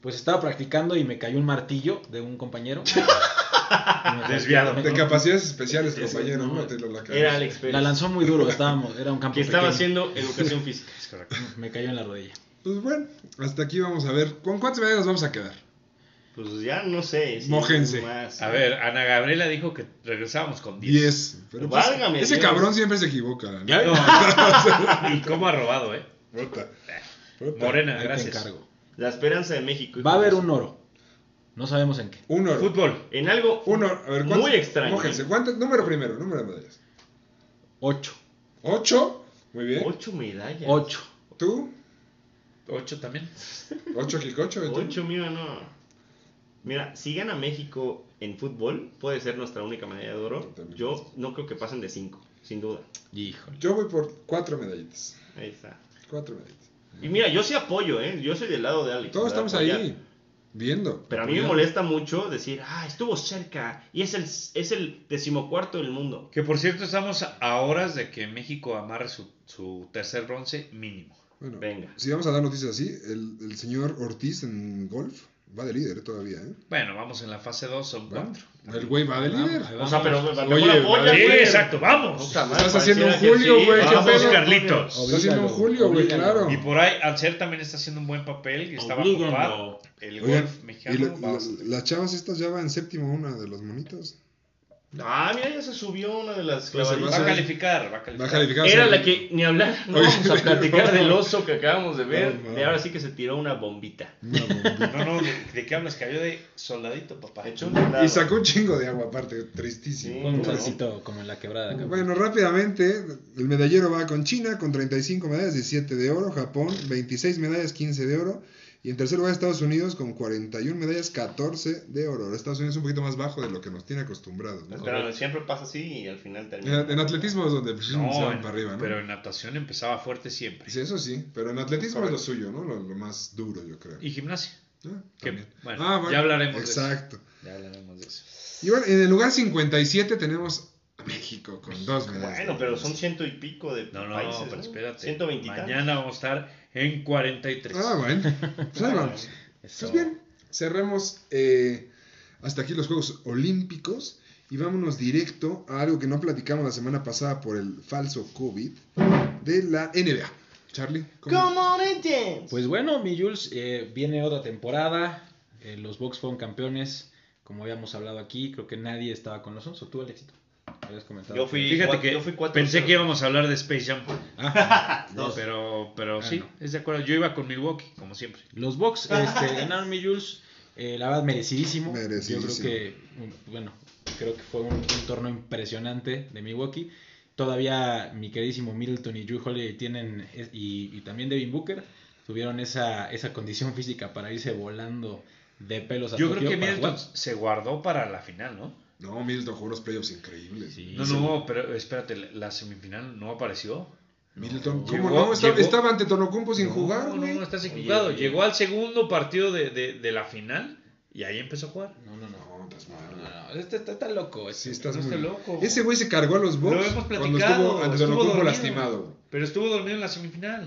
Pues estaba practicando y me cayó un martillo de un compañero. Desviado. De capacidades especiales, Ese, compañero, no, la. Era Alex Pérez. La lanzó muy duro, estábamos, era un campo Que estaba pequeño. haciendo educación física. Es correcto. Me cayó en la rodilla. Pues bueno, hasta aquí vamos a ver. ¿Con cuántas medallas vamos a quedar? Pues ya no sé. si Mójense. más. A ver, Ana Gabriela dijo que regresábamos con 10. 10. Pero pues, Válgame ese Dios. cabrón siempre se equivoca. ¿no? No. y cómo ha robado, ¿eh? Puta. Puta. Morena, Ahí te gracias. encargo. La esperanza de México. Va a haber un oro. No sabemos en qué. Un oro. Fútbol. En algo Un oro. A ver, muy extraño. Mójense. ¿Cuántos? Número primero, número de medallas. Ocho. ¿Ocho? Muy bien. Ocho medallas. Ocho. ¿Tú? Ocho también. ¿Ocho, Kikocho? ¿Y tú? Ocho, mira, no. Mira, si gana México en fútbol, puede ser nuestra única medalla de oro. Totalmente. Yo no creo que pasen de cinco, sin duda. Híjole. Yo voy por cuatro medallitas. Ahí está. Cuatro medallitas. Y mira, yo sí apoyo, ¿eh? Yo soy del lado de Alex. Todos estamos Apoyar. ahí. Viendo. Pero a mí me molesta mucho decir, ah, estuvo cerca. Y es el, es el decimocuarto del mundo. Que por cierto, estamos a horas de que México amarre su, su tercer bronce mínimo. Bueno, Venga. si vamos a dar noticias así, el, el señor Ortiz en golf va de líder todavía, ¿eh? Bueno, vamos en la fase 2, son Va. cuatro. El güey va de Vamos, líder. O sea, pero apoya, vale. Sí, güey. exacto, vamos. Puta madre, Estás haciendo un pareciera que Julio, sí. güey, qué Vamos, pedo. Carlitos. Está haciendo un Oblígalo, Julio, güey, oblígalo. claro. Y por ahí, Alcer también está haciendo un buen papel. Y estaba ocupado. El Oigan, golf y mexicano la- va las chavas estas ya va en séptimo una de los monitos. Ah, mira, ya se subió una de las Pues Va a clavaditas. calificar, va a Va a calificar. Era la que ni hablar, no Oye, vamos a platicar no. del oso que acabamos de ver. No, no. De ahora sí que se tiró una bombita. Una bombita. No, no, ¿de, de qué hablas? Cayó de soldadito, papá. Echó un lado. Y sacó un chingo de agua aparte, tristísimo. Sí. Un salsito como en la quebrada. Bueno, rápidamente, el medallero va con China con 35 medallas, 17 de oro, Japón 26 medallas, 15 de oro, y en tercer lugar Estados Unidos con 41 medallas, 14 de oro. Ahora, Estados Unidos es un poquito más bajo de lo que nos tiene acostumbrados. ¿no? Pero siempre pasa así y al final En, termina. en atletismo es donde pues, No, se van en- para arriba, ¿no? pero en natación empezaba fuerte siempre. Sí, eso sí, pero en atletismo es lo suyo, ¿no? Lo, lo más duro, yo creo. Y gimnasia. Ah, que- bueno, Ah, bueno, ya hablaremos de eso. Exacto. Ya hablaremos de eso. Y bueno, en el lugar 57 tenemos a México con dos medallas. Bueno, pero son ciento y pico de No, no, países. pero ¿no? espérate. 120 y tantos. Mañana vamos a estar en 43. Ah, bueno. Pues ahí vamos. Eso. Pues bien, cerremos eh, hasta aquí los Juegos Olímpicos y vámonos directo a algo que no platicamos la semana pasada por el falso COVID de la NBA. Charlie, ¿cómo? Come on and dance. Pues bueno, mi Jules, eh, viene otra temporada. eh, los Bucks fueron campeones. Como habíamos hablado aquí, creo que nadie estaba con nosotros. ¿O tú, Alexito? Habías comentado. Yo fui- Fíjate que yo fui cuatro pensé cero. que íbamos a hablar de Space Jam. Ah, Dos. Pero, pero Ah, sí, no. es de acuerdo. Yo iba con Milwaukee, como siempre. Los Bucks este, ganaron mi Jules. eh, la verdad, merecidísimo. Merecidísimo. Yo creo que, bueno, creo que fue un, un torneo impresionante de Milwaukee. Todavía mi queridísimo Middleton y Drew Holiday tienen, y, y también Devin Booker, tuvieron esa, esa condición física para irse volando de pelos a Yo creo que Middleton jugar. se guardó para la final, ¿no? No, Middleton jugó unos playoffs increíbles. Sí. No, no, pero espérate, la semifinal no apareció. Milton, ¿cómo Llegó- no? Estaba, llegó- estaba ante Tonocumpo sin No, jugar, No, no, estás Oye, equivocado. oye. Llegó al segundo partido de, de, de la final y ahí empezó a jugar. No, no, no. No, estás mal, No, güey. no, Este está, está loco. Sí, Este. estás no muy... loco. Ese güey se cargó a los Bucks Lo hemos cuando platicado. estuvo ante Tonocumpo lastimado. Pero estuvo dormido en la semifinal.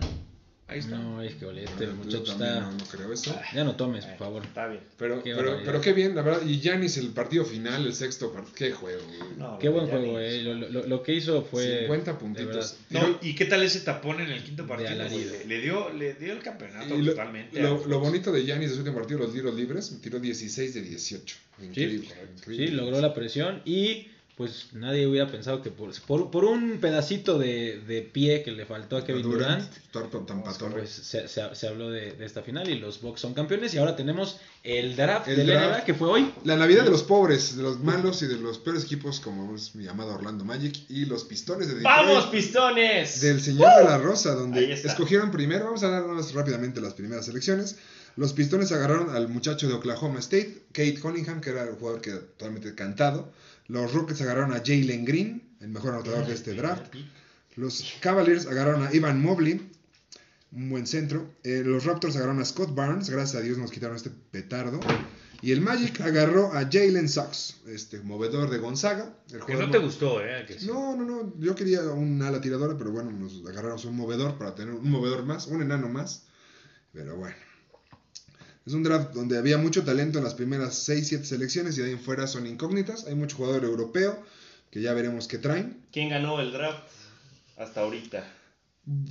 Ahí está. No, es que este muchacho también está. No, no creo eso. Ya no tomes, por favor. Está bien. Pero, Qué pero, pero qué bien, la verdad. Y Giannis, el partido final, el sexto partido. Qué juego, güey. No, Qué buen juego, eh. Lo, lo- lo que hizo fue. 50 de puntitos. No, ¿y qué tal ese tapón en el quinto partido? güey? Le, le dio, le dio el campeonato lo, totalmente. lo- bonito de Giannis de su último partido, los tiros libres, tiró 16 de 18. Increíble. Sí, increíble. logró la presión y pues nadie hubiera pensado que por, por, por un pedacito de, de pie que le faltó a Kevin Durant, tan patón. pues se, se- se habló de, de esta final y los Bucks son campeones y ahora tenemos el draft El del draft. NBA que fue hoy. La Navidad de los pobres, de los malos y de los peores equipos, como es mi amado Orlando Magic y los pistones de Detroit. ¡Vamos, pistones! Del Señor de la Rosa, donde escogieron primero, vamos a darnos rápidamente las primeras selecciones. Los Pistones agarraron al muchacho de Oklahoma State, Kate Cunningham, que era el jugador que totalmente cantado. Los Rockets agarraron a Jalen Green, el mejor anotador de este draft. Los Cavaliers agarraron a Ivan Mobley, un buen centro. Eh, los Raptors agarraron a Scott Barnes, gracias a Dios nos quitaron este petardo. Y el Magic agarró a Jalen Sox, este movedor de Gonzaga. El Que no te gustó, ¿eh? Que sí. no, no, no. Yo quería un ala tiradora, pero bueno, nos agarramos un movedor para tener un movedor más, un enano más. Pero bueno. Es un draft donde había mucho talento en las primeras 6, 7 selecciones y de ahí en fuera son incógnitas. Hay mucho jugador europeo que ya veremos qué traen. ¿Quién ganó el draft hasta ahorita?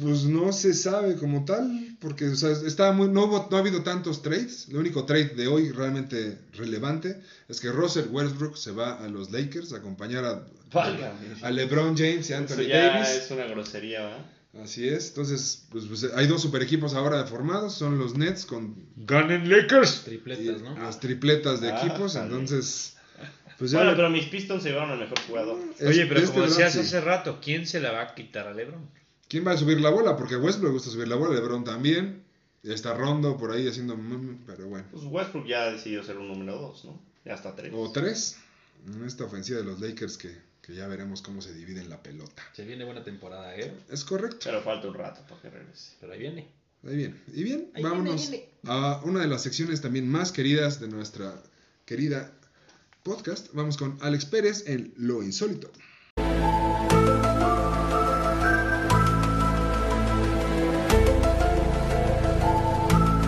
Pues no se sabe como tal, porque o sea, estaba muy, no, hubo- no ha habido tantos trades. El único trade de hoy realmente relevante es que Russell Westbrook se va a los Lakers a acompañar a, a LeBron James y Eso Anthony ya Davis. es una grosería, ¿verdad? Así es, entonces pues, pues, hay dos super equipos ahora formados, son los Nets con Ganen Lakers. Tripletas, ¿no? las tripletas de Ah, equipos, entonces pues ya Bueno, le- pero mis Pistons se llevaron al mejor jugador. es- Oye, pero este como decías sí. hace rato, ¿quién se la va a quitar a LeBron? ¿quién va a subir la bola? Porque a Westbrook le gusta subir la bola, LeBron también, está Rondo por ahí haciendo, pero bueno, Pues Westbrook ya decidió ser un número 2, ¿no? Ya hasta 3. o tres en esta ofensiva de los Lakers que, que ya veremos cómo se dividen la pelota. Se viene buena temporada, ¿eh? Es correcto, Pero falta un rato para que regrese. Pero ahí viene. ahí bien, y bien, Ahí vámonos viene, a una de las secciones también más queridas de nuestra querida podcast. Vamos con Alex Pérez en Lo Insólito.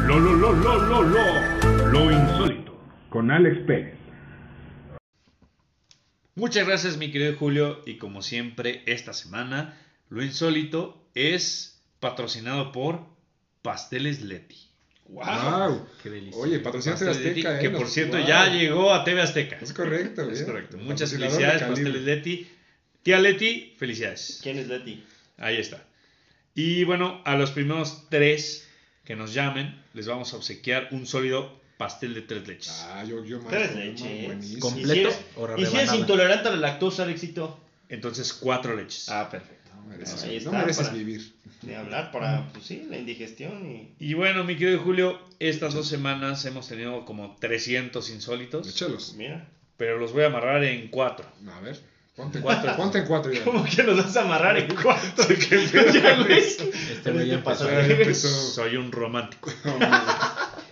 Lo, lo, lo, lo, lo, lo, lo insólito. Con Alex Pérez. Muchas gracias, mi querido Julio. Y como siempre, esta semana, lo insólito es patrocinado por Pasteles Leti. ¡Wow! Qué delicia. Oye, patrocinaste de Leti, Azteca, ¿eh? que por cierto wow. ya llegó a TV Azteca. Es correcto, Es bien. correcto. Muchas felicidades. Pasteles Leti. Tía Leti, felicidades. ¿Quién es Leti? Ahí está. Y bueno, a los primeros tres que nos llamen, les vamos a obsequiar un sólido pastel de tres leches. Ah, yo, yo más. Tres leches. buenísimo. Com- ¿Y si ¿Completo eres, o ¿y si eres intolerante a la lactosa, Alexito? Entonces, cuatro leches. Ah, perfecto. No mereces, Ahí no está, mereces para- vivir. De hablar para, pues sí, la indigestión y... Y bueno, mi querido Julio, estas dos semanas hemos tenido como 300 insólitos, Échalos. Mira. pero los voy a amarrar en cuatro. A ver, ponte Cuatro. Ponte en cuatro ya. ¿Cómo que nos vas a amarrar en cuatro? ¿Qué Ya. Este güey ya. Ya empezó. Soy un romántico.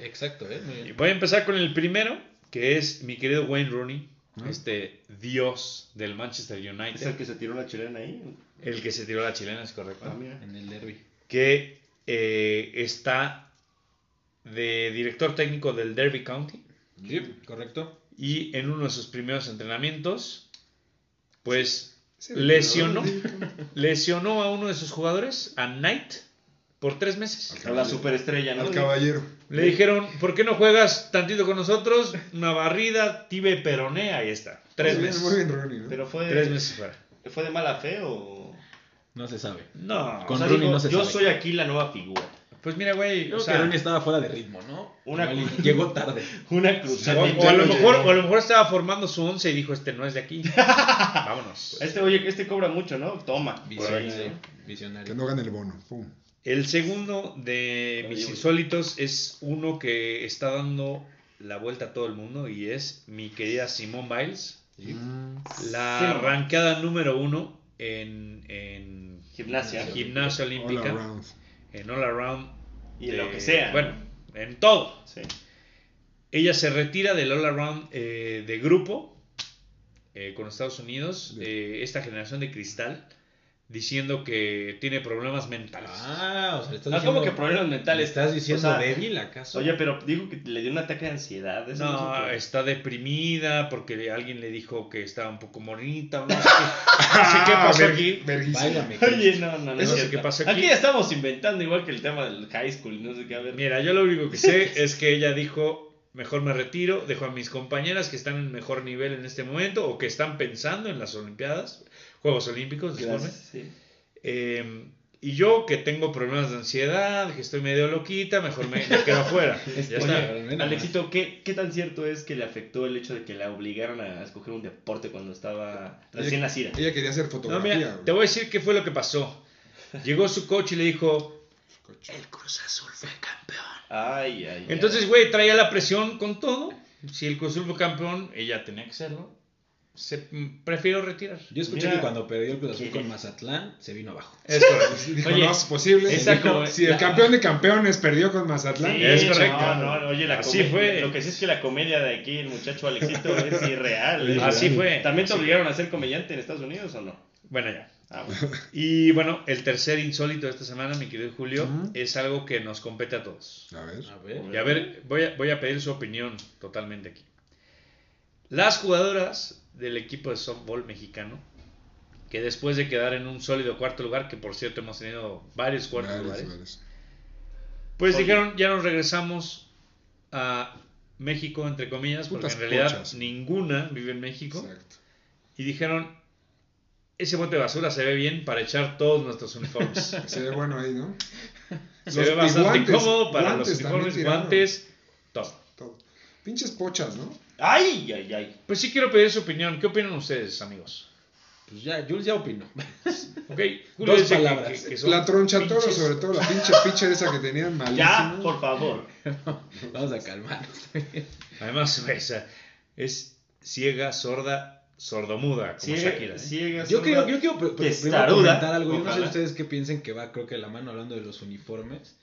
Exacto, ¿eh? Muy Y bien. voy a empezar con el primero, que es mi querido Wayne Rooney, este dios del Manchester ¿Es el United, que se tiró la chilena ahí? el que se tiró la chilena, es correcto. Ah, mira. En el derby. que eh, está de director técnico del Derby County Sí, correcto. y en uno de sus primeros entrenamientos, pues Sí, lesionó, lesionó a uno de sus jugadores, a Knight, por tres meses. A la superestrella, ¿no? Al caballero. Le dijeron, ¿por qué no juegas tantito con nosotros? Una barrida, tibe peroné, ahí está. Tres Muy bien, meses. Muy bien, Ronnie. ¿no? Pero fue... Tres meses fuera. ¿Fue de mala fe o...? No se sabe. No, Con o sea, Rooney dijo, no se yo sabe. soy aquí la nueva figura. pues mira, güey, Creo o sea, que Rooney estaba fuera de ritmo, ¿no? Una Igual llegó tarde. Una cruzada. o, a lo mejor, o a lo mejor estaba formando su once y dijo, este no es de aquí. Vámonos. Este, oye, este cobra mucho, ¿no? Toma. Ahí, Visionario. ¿no? Visionario. Que no gane el bono. Pum. El segundo de mis insólitos es uno que está dando la vuelta a todo el mundo y es mi querida Simone Biles, Mm. la Sí. arrancada número uno en, en Gimnasia. Gimnasia All Olímpica, around. en All Around. Y en de- lo que sea. Bueno, en todo. Sí. Ella se retira del All Around eh, de grupo eh, con Estados Unidos, eh, esta generación de cristal, diciendo que tiene problemas mentales. Ah, o sea, le estás No, diciendo... como que problemas ¿Le mentales. estás diciendo O sea, débil acaso? Oye, pero dijo que le dio un ataque de ansiedad. eso No, está deprimida porque alguien le dijo que estaba un poco morenita. No sé qué, no sé qué pasó Ver- aquí. Oye, no, no, no. Sé qué aquí. Aquí ya estamos inventando igual que el tema del high school, no sé qué. A ver. Mira, yo lo único que sé es que ella dijo, mejor me retiro, dejo a mis compañeras que están en mejor nivel en este momento o que están pensando en las Olimpiadas, Juegos Olímpicos, disculpe. Gracias, sí. Eh, y yo que tengo problemas de ansiedad, que estoy medio loquita, mejor me, me quedo afuera. ya. Oye. Alexito, ¿qué, ¿qué tan cierto es que le afectó el hecho de que la obligaran a escoger un deporte cuando estaba recién nacida? Ella quería hacer No, fotografía. mira, te voy a decir qué fue lo que pasó. Llegó su coach y le dijo, el Cruz Azul fue campeón. Ay, ay, ay. Entonces, güey, traía la presión con todo. Si el Cruz Azul fue campeón, ella tenía que serlo. Se prefiero retirar. Yo escuché Mira. que cuando perdió el Cruz Azul con Mazatlán, se vino abajo. Es correcto. Dijo, Oye, no es posible. Dijo, si el campeón de campeones perdió con Mazatlán. Sí, Es correcto. No, no, oye, la Así fue. Lo que sí es que la comedia de aquí, el muchacho Alexito, es irreal. ¿eh? Así fue. ¿También te Así obligaron a ser comediante en Estados Unidos o no? Bueno, ya. Ah, bueno. Y bueno, el tercer insólito de esta semana, mi querido Julio, es algo que nos compete a todos. A ver. A ver. Y a ver, voy a, voy a pedir su opinión totalmente aquí. Las jugadoras del equipo de softball mexicano, que después de quedar en un sólido cuarto lugar, que por cierto hemos tenido varios cuartos Varios, lugares, varios. pues Oye. dijeron, ya nos regresamos a México, entre comillas, porque en realidad pochas. ninguna vive en México. Exacto. Y dijeron, ese bote de basura se ve bien para echar todos nuestros uniformes. Se ve bueno ahí, ¿no? se Los- ve bastante guantes, cómodo para los uniformes, guantes, todo. Todo. Pinches pochas, ¿no? Ay, ay, ay. Pues sí quiero pedir su opinión. ¿Qué opinan ustedes, amigos? Pues ya, Jules ya opinó. Ok, Julio Dos palabras. que- que son La tronchatoro, pinches- sobre todo, la pinche pitcher esa que tenían malísima. Ya, por favor. Vamos a calmarnos. Además, sea, es ciega, sorda, sordomuda, como Ciega, Shakira. ¿eh? ciega, Yo sorda, quiero, yo quiero pr- pr- primero comentar algo. Yo no sé ustedes qué piensen que va, creo que la mano hablando de los uniformes.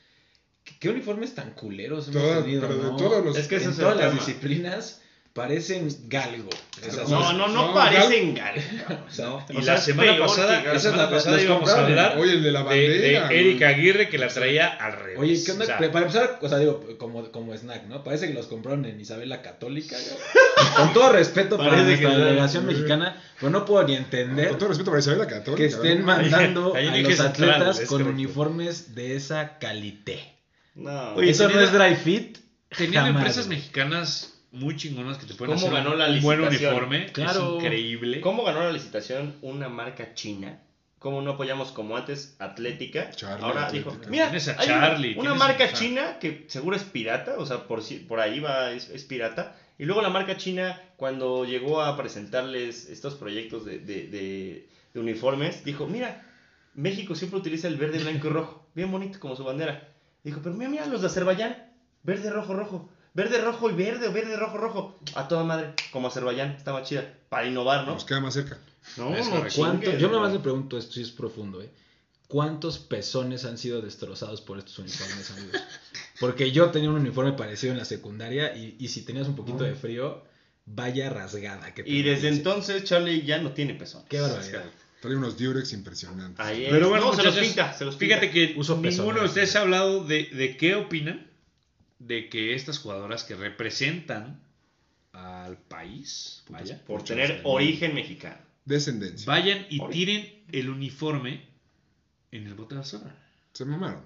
¿Qué, qué uniformes tan culeros hemos Todas- tenido, pero de no? todos los. Es que en todas las tema. disciplinas parecen galgo. Esas No, cosas. no, no, No, parecen gal. O sea, Y O la sea, semana pasada, la semana pasada íbamos a hablar Oye, el de la de, bandera. de Erika. Aguirre que la traía al revés. Oye, ¿qué onda? O sea, Para empezar, o sea, digo, como, como snack, ¿no? Parece que los compraron en Isabela Católica. güey. Con todo respeto para nuestra delegación mexicana, pero no puedo ni entender Con todo respeto para Isabel la Católica. que estén ¿no? mandando a los atletas con correcto. uniformes de esa calité. No. Oye, Eso no es dry fit. Tenían jamás, empresas mexicanas muy chingonas que te pueden ¿Cómo hacer ganó un, la un buen uniforme. Claro. Es increíble. ¿Cómo ganó la licitación una marca china? ¿Cómo no apoyamos como antes Atlética? Charlie Ahora Atlética. dijo, mira, Tienes a hay Charlie, una, una tienes marca a- china que seguro es pirata, o sea, por, si- por ahí va, es, es pirata. Y luego la marca china, cuando llegó a presentarles estos proyectos de, de- de- de uniformes, dijo, mira, México siempre utiliza el verde, blanco y rojo, bien bonito como su bandera. Dijo, pero mira, mira los de Azerbaiyán, verde, rojo, rojo. Verde, rojo y verde, o verde, rojo, rojo. A toda madre, como Azerbaiyán, está más chida. Para innovar, ¿no? Nos queda más cerca. No, Es no. ¿Cuánto? Yo nada más le pregunto esto, si es profundo, ¿eh? ¿Cuántos pezones han sido destrozados por estos uniformes, amigos? Porque yo tenía un uniforme parecido en la secundaria y, y si tenías un poquito de frío, vaya rasgada. Que Y desde entonces Charlie ya no tiene pezones. Qué barbaridad. Trae unos Durex impresionantes. Ahí es. Pero bueno, no, se los pinta, se los pinta. Fíjate que Uso ninguno pezones, de ustedes ha hablado de, de qué opinan de que estas jugadoras que representan al país vaya, Por tener origen mexicano. Descendencia. vayan y tiren el uniforme en el bote de basura. Se mamaron.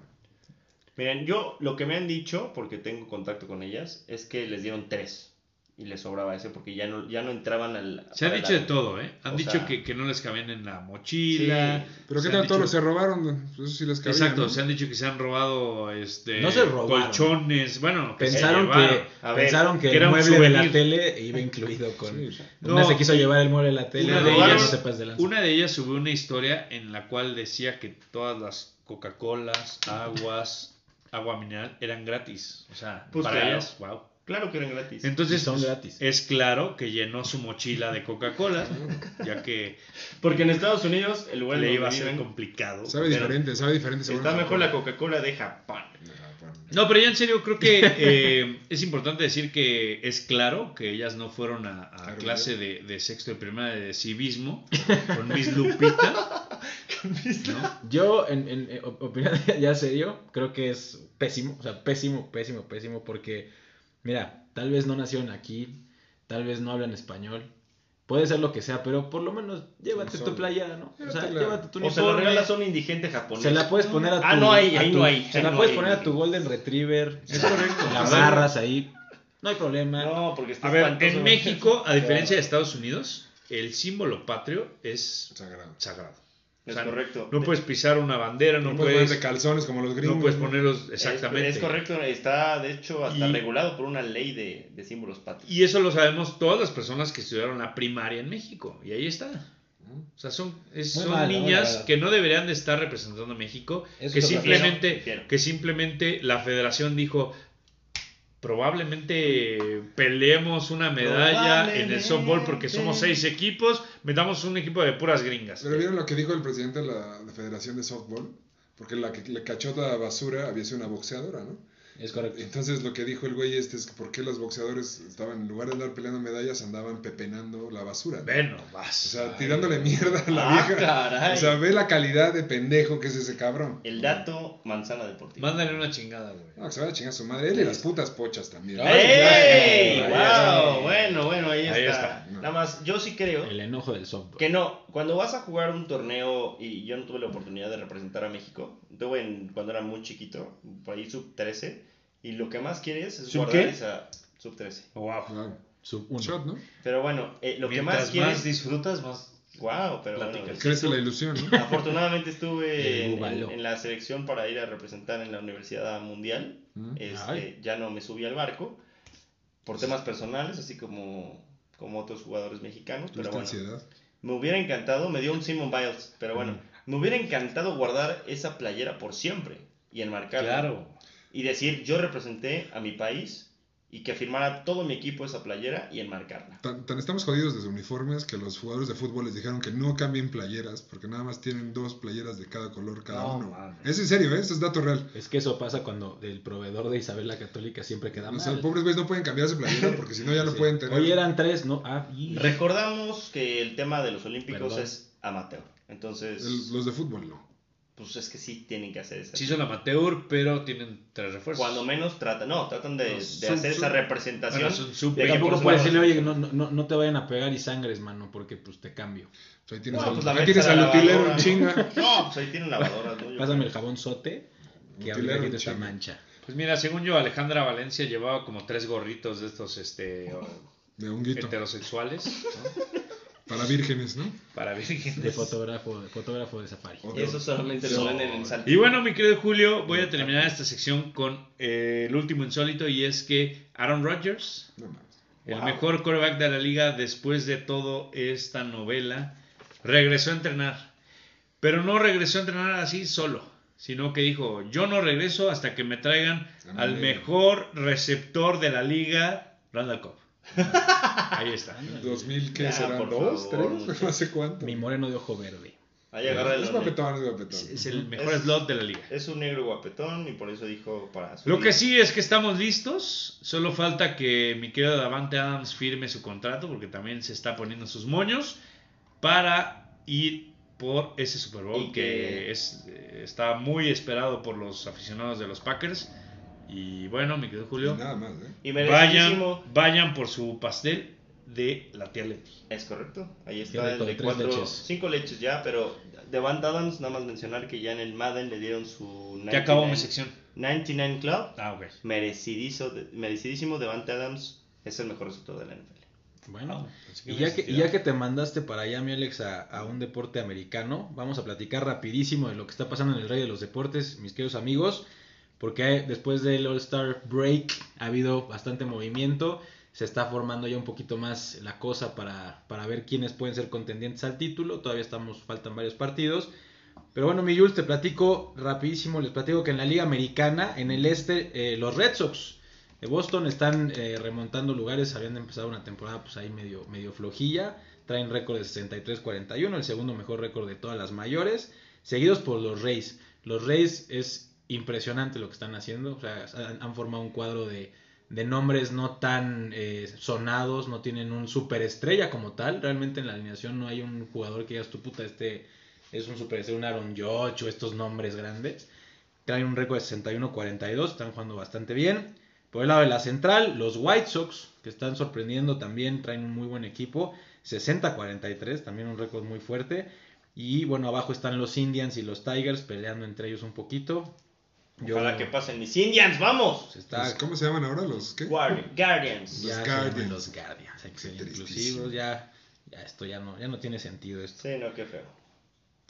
Miren, yo lo que me han dicho, porque tengo contacto con ellas, es que les dieron tres. Y les sobraba ese porque ya no, ya no entraban al. Se ha dicho la- de todo, ¿eh? Han dicho sea- que, que no les cabían en la mochila. Sí. Pero qué tal todos dicho- los se robaron. Eso sí les cabía. Exacto, ¿no? se han dicho que se han robado este No se robaron. colchones, bueno, que Pensaron que, A pensaron que, que era el mueble de la tele iba incluido con... Sí. Una No, se quiso llevar el mueble de la tele una de ellas- no de. Una de ellas subió una historia en la cual decía que todas las Coca-Colas, aguas, agua mineral eran gratis. O sea, Pues para claro. ellas, wow. Claro que eran gratis. Entonces, son gratis. es claro que llenó su mochila de Coca-Cola, ya que Porque en Estados Unidos, el lugar le iba a ser complicado. Sabe diferente, sabe diferente. está mejor la. Coca-Cola de Japón. No, pero ya en serio, creo que eh, es importante decir que es claro que ellas no fueron a, a Claro, clase de, de sexto de primaria de civismo con Miss Lupita. ¿no? Yo, en, en, en op- opinión ya serio, creo que es pésimo, o sea, pésimo, pésimo, pésimo, porque, mira, tal vez no nacieron aquí, tal vez no hablan español, puede ser lo que sea, pero por lo menos llévate tu playera, ¿no? O sea, llévate tu O se lo uniforme. regalas a un indigente japonés. Se la puedes poner a tu. Ah, no ahí tu- no hay, Se ahí la no puedes hay. poner a tu Golden Retriever. Es correcto. La barras ahí. No hay problema. No, porque está A ver, espantoso. en México, a diferencia de Estados Unidos, el símbolo patrio es Sagrado. sagrado. Es O sea, correcto. No puedes pisar una bandera, no, No puedes ponerte calzones como los gringos. no puedes ponerlos exactamente. Es, correcto, está de hecho hasta Y- regulado por una ley de, de símbolos patrios. Y eso lo sabemos todas las personas que estudiaron la primaria en México. Y ahí está. O sea, son, es- son niñas que no deberían de estar representando a México. Eso que simplemente, que simplemente la federación dijo, probablemente peleemos una medalla en el softball porque somos seis equipos, metamos un equipo de puras gringas. Pero vieron lo que dijo el presidente de la de Federación de Softball. Porque la que le cachó la basura había sido una boxeadora, ¿no? Es correcto. Entonces lo que dijo el güey este es que por qué los boxeadores estaban, en lugar de andar peleando medallas, andaban pepenando la basura. ¿no? Bueno, vas. O sea, tirándole mierda a la Ah, vieja. caray. O sea, ve la calidad de pendejo que es ese cabrón. El dato manzana deportiva. Mándale una chingada, güey. No, que se vaya a chingar su madre. Él y las putas pochas también. ¡Ey! Ahí ¡Wow! está. Bueno, bueno, ahí, Ahí está. está. Nada más, yo sí creo El enojo del softball. que no. Cuando vas a jugar un torneo, y yo no tuve la oportunidad de representar a México, tuve en- cuando era muy chiquito, por ahí sub 13, y lo que más quieres es ¿Sub guardar qué? esa sub 13. Wow. Wow. Sub uno. Shot, ¿no? Pero bueno, eh, lo que más quieres. más disfrutas, más Wow, pero bueno. Crece la ilusión, ¿no? Afortunadamente estuve en, Bubaló. en- en la selección para ir a representar en la Universidad Mundial. Mm. Este, ya no me subí al barco por temas personales, así como, como otros jugadores mexicanos. Pero bueno, ansiedad. me hubiera encantado, me dio un Simon Biles, pero bueno, Mm. me hubiera encantado guardar esa playera por siempre y enmarcarla. Claro. Y decir, yo representé a mi país y que firmara todo mi equipo esa playera y enmarcarla. Tan, tan estamos jodidos desde uniformes que los jugadores de fútbol les dijeron que no cambien playeras porque nada más tienen dos playeras de cada color cada No, uno. mames. Es en serio, ¿eh? Eso es dato real. Es que eso pasa cuando el proveedor de Isabel la Católica siempre queda O mal. sea, pobres güeyes no pueden cambiar su playera porque si no ya no Sí. pueden tener. Hoy eran tres, ¿no? Ah, y... Recordamos que el tema de los olímpicos Perdón. es amateur. Entonces, El- los de fútbol no. Pues es que sí tienen que hacer esa. Sí son amateur, pero tienen tres refuerzos. Cuando menos tratan, no, tratan de, de sub- hacer esa representación. Bueno, son que Tampoco por puedes decirle, oye, no, no, no, no te vayan a pegar y sangres, mano, porque pues te cambio. O sea, ahí tienes No, al, pues ahí tienes al utilero chinga. No, pues ahí tienen lavadoras, ¿no? Pásame creo. el jabón sote que ahorita en esta mancha. Pues mira, según yo, Alejandra Valencia llevaba como tres gorritos de estos este, De honguito. heterosexuales ¿no? Para vírgenes, ¿no? para vírgenes. De fotógrafo, de fotógrafo de safari. O Y de- eso solamente lo ven en el salto. Y bueno, mi querido Julio, voy a terminar esta sección con eh, el último insólito y es que Aaron Rodgers, No el Wow. mejor quarterback de la liga después de todo esta novela, regresó a entrenar. Pero no regresó a entrenar así solo, sino que dijo, yo no regreso hasta que me traigan al mejor receptor de la liga, Randall Cobb. Ahí está. 2000, ¿qué Ya, serán? ¿Dos? favor, ¿Tres? No sé cuánto. Mi moreno de ojo verde. Ahí agarra el Es guapetón, es guapetón. Es el mejor Es- slot de la liga. Es un negro guapetón y por eso dijo para su Lo que sí es que estamos listos. Solo falta que mi querido Davante Adams firme su contrato porque también se está poniendo sus moños para ir por ese Super Bowl que, que- es, eh, está muy esperado por los aficionados de los Packers. Y bueno, mi querido Y Julio, nada más, ¿eh? Y vayan, vayan por su pastel de la tía Leti. Es correcto. Ahí está el de cuatro, leches. cinco leches ya, pero Devant Adams, nada más mencionar que ya en el Madden le dieron su Ya acabó mi 99 sección. 99 Club. Ah, ok. Merecidísimo, merecidísimo Devante Adams es el mejor receptor de la NFL. Bueno, Así que y ya que, ya que te mandaste para allá, mi Alex, a, a un deporte americano, vamos a platicar rapidísimo de lo que está pasando en el Rey de los Deportes, mis queridos amigos, porque después del All-Star Break ha habido bastante movimiento, se está formando ya un poquito más la cosa para, para ver quiénes pueden ser contendientes al título, todavía estamos, faltan varios partidos. Pero bueno, mi Jules, te platico rapidísimo, les platico que en la Liga Americana, en el este, eh, los Red Sox de Boston están eh, remontando lugares, habían empezado una temporada pues ahí medio, medio flojilla, traen récord de 63-41, el segundo mejor récord de todas las mayores, seguidos por los Rays. Los Rays es impresionante lo que están haciendo, o sea, han, formado un cuadro de, de nombres no tan eh, sonados, no tienen un superestrella como tal, realmente en la alineación no hay un jugador que digas tu puta, este es un superestrella, un Aaron o estos nombres grandes. Traen un récord de 61-42, están jugando bastante bien. Por el lado de la central, los White Sox, que están sorprendiendo también, traen un muy buen equipo. 60-43, también un récord muy fuerte. Y bueno, abajo están los Indians y los Tigers peleando entre ellos un poquito. Yo- Ojalá que pasen mis Indians, vamos. se está Pues, ¿Cómo se llaman ahora los qué? Guardi- Guardians. Los ya Guardians. los Guardians, inclusivos, ya, ya esto ya no, ya no tiene sentido esto. Sí, no, qué feo.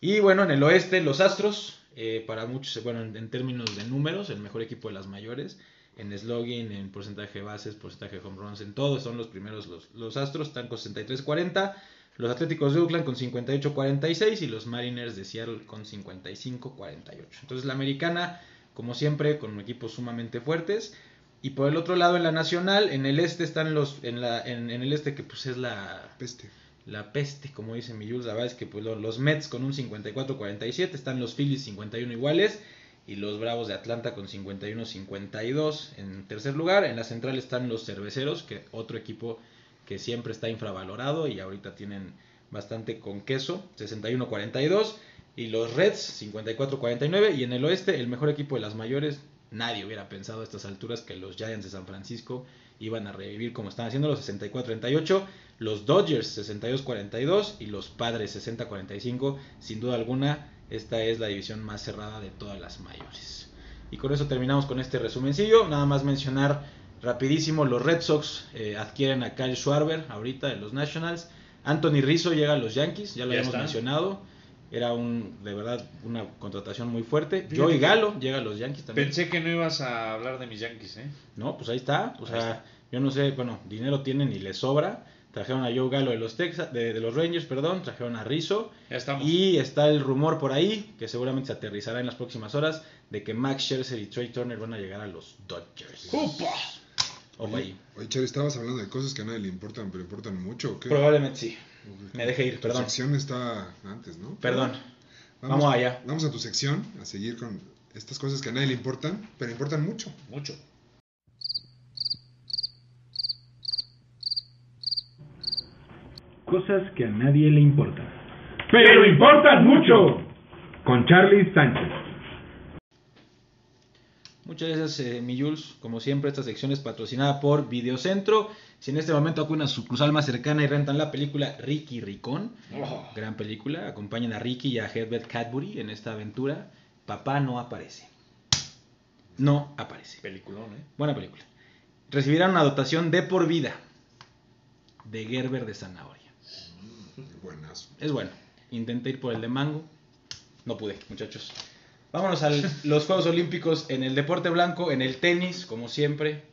Y bueno, en el oeste, los Astros, eh, para muchos, bueno, en, en términos de números, el mejor equipo de las mayores, en slogan, en porcentaje de bases, porcentaje de home runs, en todo, son los primeros los, los Astros, están con 63-40, los Atléticos de Oakland con 58-46 y los Mariners de Seattle con 55-48. Entonces la americana, como siempre, con equipos sumamente fuertes. Y por el otro lado, en la nacional, en el este están los, en, la, en, en el este que pues es la, Peste. la peste, como dice mi Jules, la verdad es que pues, lo- los Mets con un 54-47, están los Phillies 51 iguales y los Bravos de Atlanta con 51-52 en tercer lugar. En la central están los Cerveceros, que otro equipo que siempre está infravalorado y ahorita tienen bastante con queso, 61-42 y los Reds 54-49 y en el oeste el mejor equipo de las mayores, nadie hubiera pensado a estas alturas que los Giants de San Francisco iban a revivir como están haciendo los 64-38, los Dodgers 62-42 y los Padres 60-45. Sin duda alguna, esta es la división más cerrada de todas las mayores. Y con eso terminamos con este resumencillo. Nada más mencionar rapidísimo, los Red Sox eh, adquieren a Kyle Schwarber ahorita de los Nationals. Anthony Rizzo llega a los Yankees, ya lo Ya habíamos está. mencionado. Era un, de verdad una contratación muy fuerte. Joey que- Galo llega a los Yankees también. Pensé que no ibas a hablar de mis Yankees, ¿eh? No, pues ahí está. O Ahí sea, está. yo no sé, bueno, dinero tienen y les sobra. Trajeron a Joe Galo de los Texas, de, de los Rangers, perdón, trajeron a Rizzo. Ya estamos. Y está el rumor por ahí, que seguramente se aterrizará en las próximas horas, de que Max Scherzer y Trey Turner van a llegar a los Dodgers. ¡Upa! Ojo ahí. Oye, Chari, estabas hablando de cosas que a nadie le importan, pero importan mucho. ¿o qué? Probablemente sí. Me dejé ir, Tu perdón. sección está antes, ¿no? Perdón. Vamos allá. Vamos a tu sección, a seguir con estas cosas que a nadie le importan, pero importan mucho. Mucho. Cosas que a nadie le importan. Pero importan mucho. Con Charlie Sánchez. Muchas gracias, eh, mi Jules. Como siempre, esta sección es patrocinada por Videocentro. Si en este momento acuden a su sucursal más cercana y rentan la película Ricky Ricón, Oh, gran película, acompañan a Ricky y a Herbert Cadbury en esta aventura. Papá no aparece. No aparece. peliculón, ¿eh? Buena película. Recibirán una dotación de por vida de Gerber de Zanahoria. Buenas. Es bueno. Intenté ir por el de mango. No pude, muchachos. Vámonos a los Juegos Olímpicos en el deporte blanco, en el tenis, como siempre.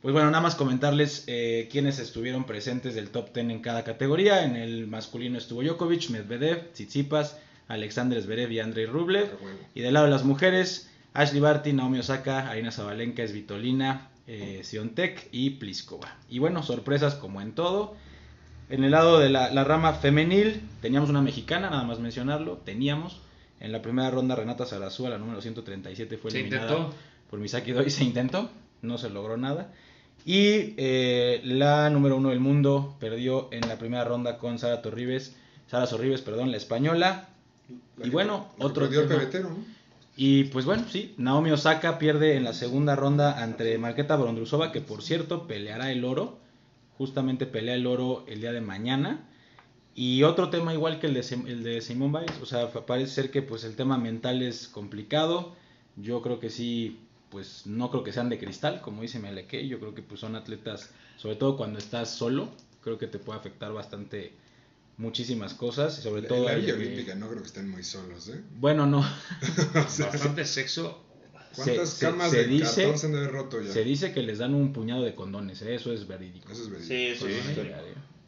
Pues bueno, nada más comentarles eh, quiénes estuvieron presentes del top 10 en cada categoría. En el masculino estuvo Djokovic, Medvedev, Tsitsipas, Alexander Zverev y Andrei Rublev. A huevo. Y del lado de las mujeres, Ashley Barty, Naomi Osaka, Arina Zabalenka, Svitolina, eh, Siontek y Pliskova. Y bueno, sorpresas como en todo. En el lado de la, la rama femenil, teníamos una mexicana, nada más mencionarlo. Teníamos. En la primera ronda, Renata Sarazúa, la número 137, fue eliminada intentó. por Misaki Doi. Se intentó, no se logró nada. Y eh, la número uno del mundo perdió en la primera ronda con Sara Torribes. Sara Sorribes, perdón, la española. La Y bueno, que otro perdió el tema. pebetero, ¿no? Y pues bueno, sí, Naomi Osaka pierde en la segunda ronda ante Marqueta Brondrusova, que por cierto peleará el oro. Justamente pelea el oro el día de mañana. Y otro tema igual que el de, el de Simón Biles, o sea, parece ser que pues el tema mental es complicado. Yo creo que sí, pues no creo que sean de cristal, como dice Meleque. Yo creo que pues son atletas, sobre todo cuando estás solo, creo que te puede afectar bastante muchísimas cosas, sobre En todo la el Villa que- Olímpica no creo que estén muy solos, ¿eh? Bueno, no. Bastante sexo. ¿Cuántas se- camas se de dice- cartón se han de haber roto ya? Se dice que les dan un puñado de condones, ¿eh? eso es verídico. Eso es verídico. Sí, eso es Sí.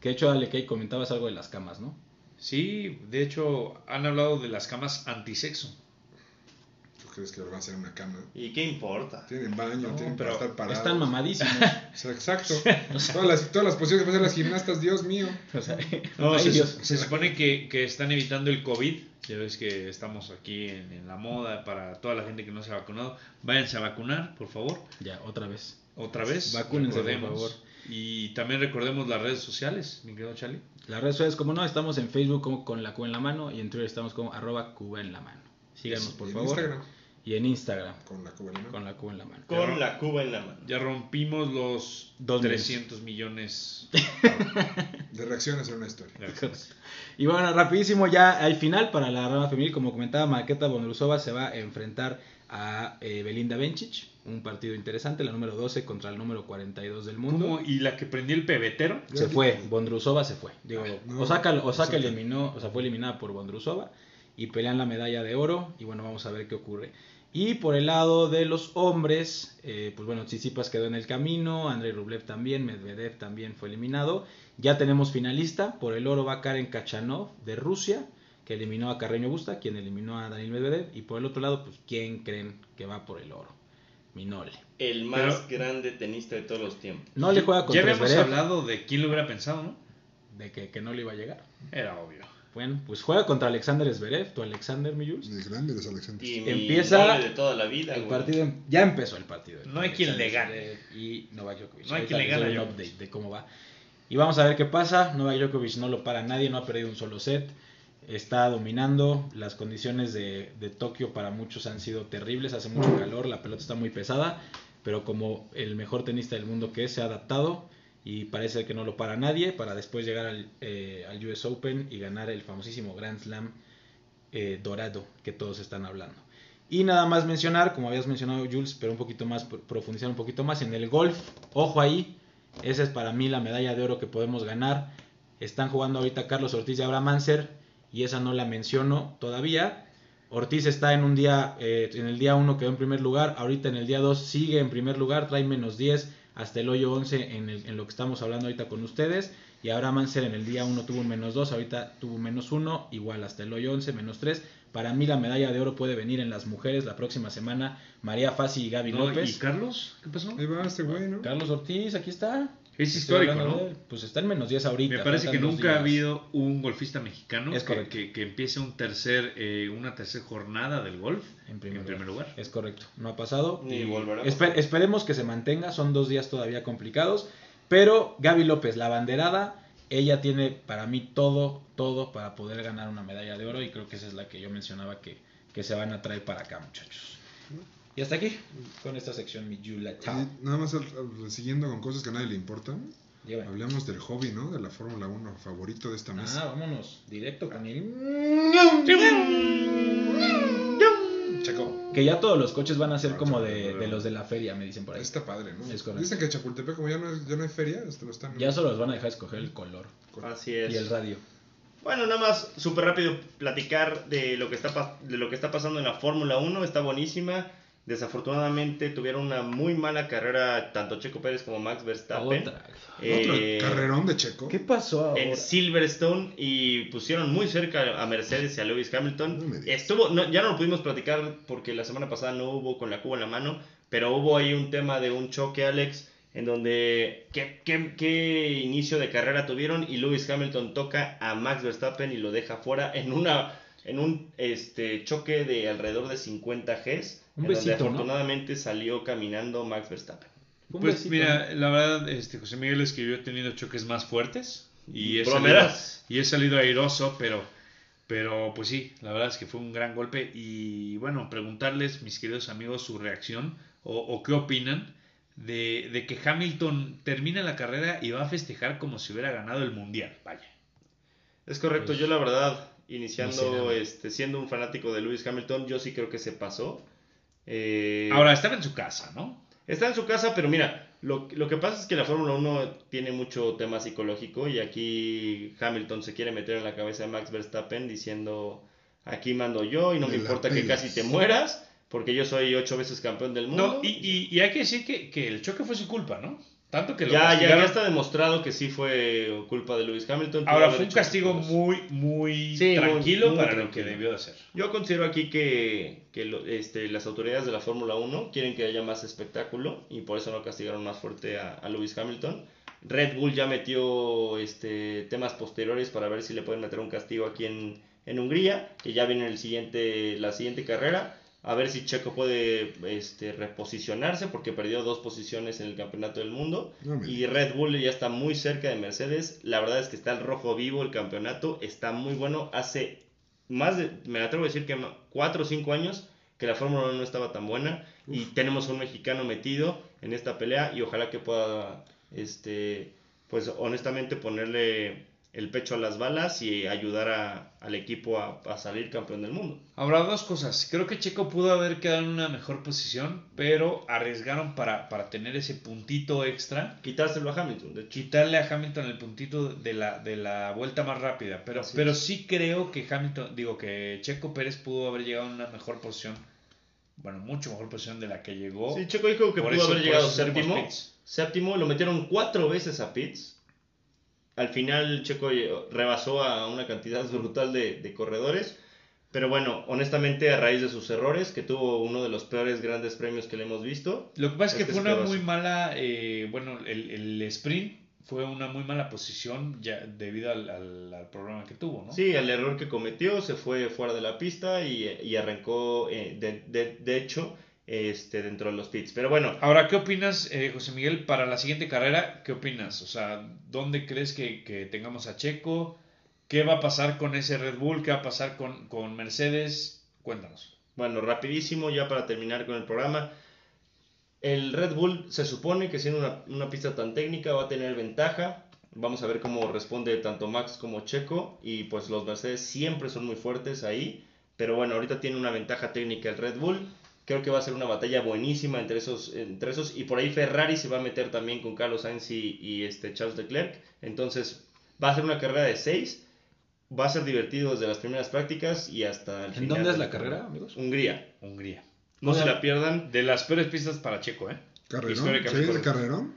Que de hecho, Ale, que comentabas algo de las camas, ¿no? Sí, de hecho, han hablado de las camas antisexo. Ok. crees que van a hacer en una cama? ¿Y qué importa? Tienen baño, No, tienen pero para estar parados. están mamadísimos. O sea, exacto. todas, las, todas las posiciones que hacen las gimnastas, Dios mío. O sea, No, ay, se, Dios. se supone que, que están evitando el COVID. Ya ves que estamos aquí en, en la moda para toda la gente que no se ha vacunado. Váyanse a vacunar, por favor. Ya, otra vez. Otra vez. Vacúnense, por favor. Y también recordemos las redes sociales, mi querido Charlie. Las redes sociales, como no, estamos en Facebook como con la Cuba en la mano y en Twitter estamos como arroba Cuba en la mano. Síganos, por Y en favor. Instagram, Y en Instagram, con la cuba, ¿no? con la Cuba en la mano. Con la cuba en la mano. Ya rompimos los Dos 300 millones. De reacciones en una historia. Y bueno, rapidísimo ya al final para la rama femenil, como comentaba, Marqueta Bondrusova se va a enfrentar a eh, Belinda Bencic, un partido interesante, la número 12 contra el número 42 del mundo. ¿Cómo? ¿Y la que prendió el pebetero? Se fue, Bondrusova se fue. Digo, no, Osaka, Osaka Osaka. eliminó, o sea, fue eliminada por Bondrusova y pelean la medalla de oro y bueno, vamos a ver qué ocurre. Y por el lado de los hombres, eh, pues bueno, Tsitsipas quedó en el camino, Andrei Rublev también, Medvedev también fue eliminado. Ya tenemos finalista, por el oro va Karen Kachanov de Rusia, que eliminó a Carreño Busta, quien eliminó a Daniel Medvedev. Y por el otro lado, pues, ¿quién creen que va por el oro? Minole. El más grande tenista de todos los tiempos. No le juega Ya contra habíamos Zverev, hablado de quién lo hubiera pensado, ¿no? de que, que no le iba a llegar. Era obvio. Bueno, pues juega contra Alexander Zverev, tu Alexander, mi Jules. El grande de los Alexandres. Y mi Empieza de toda la vida, El güey. partido em- ya empezó el partido. No hay quien le Alexander gane. Y Novak Djokovic. No hay Ahorita quien le gane un update de cómo va. Y vamos a ver qué pasa. Novak Djokovic no lo para nadie, no ha perdido un solo set. Está dominando. Las condiciones de, de Tokio para muchos han sido terribles. Hace mucho calor, la pelota está muy pesada. Pero como el mejor tenista del mundo que es, se ha adaptado. Y parece que no lo para nadie. Para después llegar al, eh, al US Open y ganar el famosísimo Grand Slam eh, dorado que todos están hablando. Y nada más mencionar, como habías mencionado Jules, pero un poquito más, pro- profundizar un poquito más en el golf. Ojo ahí, esa es para mí la medalla de oro que podemos ganar. Están jugando ahorita Carlos Ortiz y Abraham Manser y esa no la menciono todavía. Ortiz está en un día, eh, en el día 1 quedó en primer lugar, ahorita en el día 2 sigue en primer lugar, trae menos 10 hasta el hoyo 11 en, el- en lo que estamos hablando ahorita con ustedes. Y Abraham Manser en el día 1 tuvo un menos 2, ahorita tuvo un menos 1, igual hasta el hoyo 11, menos 3. Para mí la medalla de oro puede venir en las mujeres la próxima semana. María Fassi y Gaby No, López. ¿Y Carlos? ¿Qué pasó? Ahí va este güey, ¿no? Carlos Ortiz, aquí está. Es histórico, ¿no? de. Pues está en menos 10 ahorita. Me parece que nunca ha habido un golfista mexicano Es que, que, que empiece un tercer, eh, una tercera jornada del golf En primer, lugar. Es correcto, no ha pasado. Ni y volverá esper- esperemos que se mantenga, son dos días todavía complicados. Pero Gaby López, la banderada, ella tiene para mí todo, todo para poder ganar una medalla de oro y creo que esa es la que yo mencionaba que, que se van a traer para acá, muchachos. Y hasta aquí, con esta sección, mi Yula. Chao. Y nada más siguiendo con cosas que a nadie le importan. Llévame. Hablamos del hobby, ¿no? De la Fórmula 1 favorito de esta Ah, mesa. vámonos, directo con el... Checo. Que ya todos los coches van a ser como de, de los de la feria, me dicen por ahí. Está padre, ¿no? Es correcto. Dicen que Chapultepec, como ya no, es- ya no hay feria, este lo están. Ya solo los van a dejar escoger el color Así es. y el radio. Bueno, nada más súper rápido platicar de lo que está de lo que está pasando en la Fórmula 1, está buenísima. Desafortunadamente tuvieron una muy mala carrera tanto Checo Pérez como Max Verstappen. Otra. Eh, Otro carrerón de Checo. ¿Qué pasó ahora? en Silverstone y pusieron muy cerca a Mercedes y a Lewis Hamilton. Estuvo, no, ya no lo pudimos platicar porque la semana pasada no hubo con la cuba en la mano, pero hubo ahí un tema de un choque, Alex, en donde qué, qué- qué inicio de carrera tuvieron y Lewis Hamilton toca a Max Verstappen y lo deja fuera en una en un este choque de alrededor de 50 Gs, Un en donde besito, ¿no? afortunadamente salió caminando Max Verstappen. Un Pues besito, mira, la verdad, este José Miguel es que yo he tenido choques más fuertes y he, salido, y he salido airoso, pero, pero pues sí, la verdad es que fue un gran golpe y bueno, preguntarles, mis queridos amigos, su reacción o, o qué opinan de, de que Hamilton termina la carrera y va a festejar como si hubiera ganado el mundial, vaya. Es correcto, Pues, yo la verdad, iniciando, este, siendo un fanático de Lewis Hamilton, yo sí creo que se pasó. Eh, Ahora, estaba en su casa, ¿no? está en su casa, pero mira, lo, lo que pasa es que la Fórmula 1 tiene mucho tema psicológico y aquí Hamilton se quiere meter en la cabeza de Max Verstappen diciendo, aquí mando yo y no me importa que pelas". casi te mueras, porque yo soy ocho veces campeón del mundo. No, y, y- y hay que decir que, que el choque fue su culpa, ¿no? Tanto que lo Ya, ya, ya está demostrado que sí fue culpa de Lewis Hamilton. Ahora fue un castigo muy, muy Sí, tranquilo muy para lo que debió de hacer. Yo considero aquí que, que lo- este, las autoridades de la Fórmula 1 quieren que haya más espectáculo y por eso no castigaron más fuerte a, a Lewis Hamilton. Red Bull ya metió este, temas posteriores para ver si le pueden meter un castigo aquí en, en Hungría, que ya viene el siguiente, la siguiente carrera. A ver si Checo puede este, reposicionarse porque perdió dos posiciones en el Campeonato del Mundo. No Y Red Bull ya está muy cerca de Mercedes. La verdad es que está el rojo vivo el campeonato. Está muy bueno. Hace más de, me atrevo a decir que 4 o 5 años que la Fórmula 1 no estaba tan buena. Y tenemos un mexicano metido en esta pelea. Y ojalá que pueda, este, pues honestamente ponerle el pecho a las balas y ayudar a- al equipo a, a salir campeón del mundo. Ahora, dos cosas. Creo que Checo pudo haber quedado en una mejor posición, pero arriesgaron para, para tener ese puntito extra. Quitárselo a Hamilton, de hecho. Quitarle a Hamilton el puntito de la, de la vuelta más rápida. Pero, Así pero es. sí creo que Hamilton, digo que Checo Pérez pudo haber llegado en una mejor posición. Bueno, mucho mejor posición de la que llegó. Sí, Checo dijo que Por pudo eso- haber llegado séptimo. Séptimo, lo metieron cuatro veces a pits. Al final Checo eh, rebasó a una cantidad brutal de, de corredores. Pero bueno, honestamente a raíz de sus errores, que tuvo uno de los peores grandes premios que le hemos visto. Lo que pasa es que Este fue una muy mala, eh, bueno, el, el sprint fue una muy mala posición ya debido al, al- al problema que tuvo, ¿no? Sí, el error que cometió, se fue fuera de la pista y, y arrancó, eh, de, de- de hecho, este, dentro de los pits. Pero bueno, Ahora, ¿qué opinas, eh, José Miguel, para la siguiente carrera? ¿Qué opinas? O sea, ¿dónde crees que, tengamos a Checo? ¿Qué va a pasar con ese Red Bull? ¿Qué va a pasar con, con Mercedes? Cuéntanos. Bueno, rapidísimo, ya para terminar con el programa. El Red Bull se supone que siendo una, una pista tan técnica va a tener ventaja. Vamos a ver cómo responde tanto Max como Checo. Y pues los Mercedes siempre son muy fuertes ahí. Pero bueno, ahorita tiene una ventaja técnica el Red Bull. Creo que va a ser una batalla buenísima entre esos, entre esos. Y por ahí Ferrari se va a meter también con Carlos Sainz y, y, este Charles Leclerc. Entonces va a ser una carrera de 6. Va a ser divertido desde las primeras prácticas y hasta el ¿En final. dónde es la carrera, amigos? Hungría. Hungría. No se la pierdan. De las peores pistas para Checo, ¿eh? Carrerón. Históricamente ¿Sí? ¿De carrerón?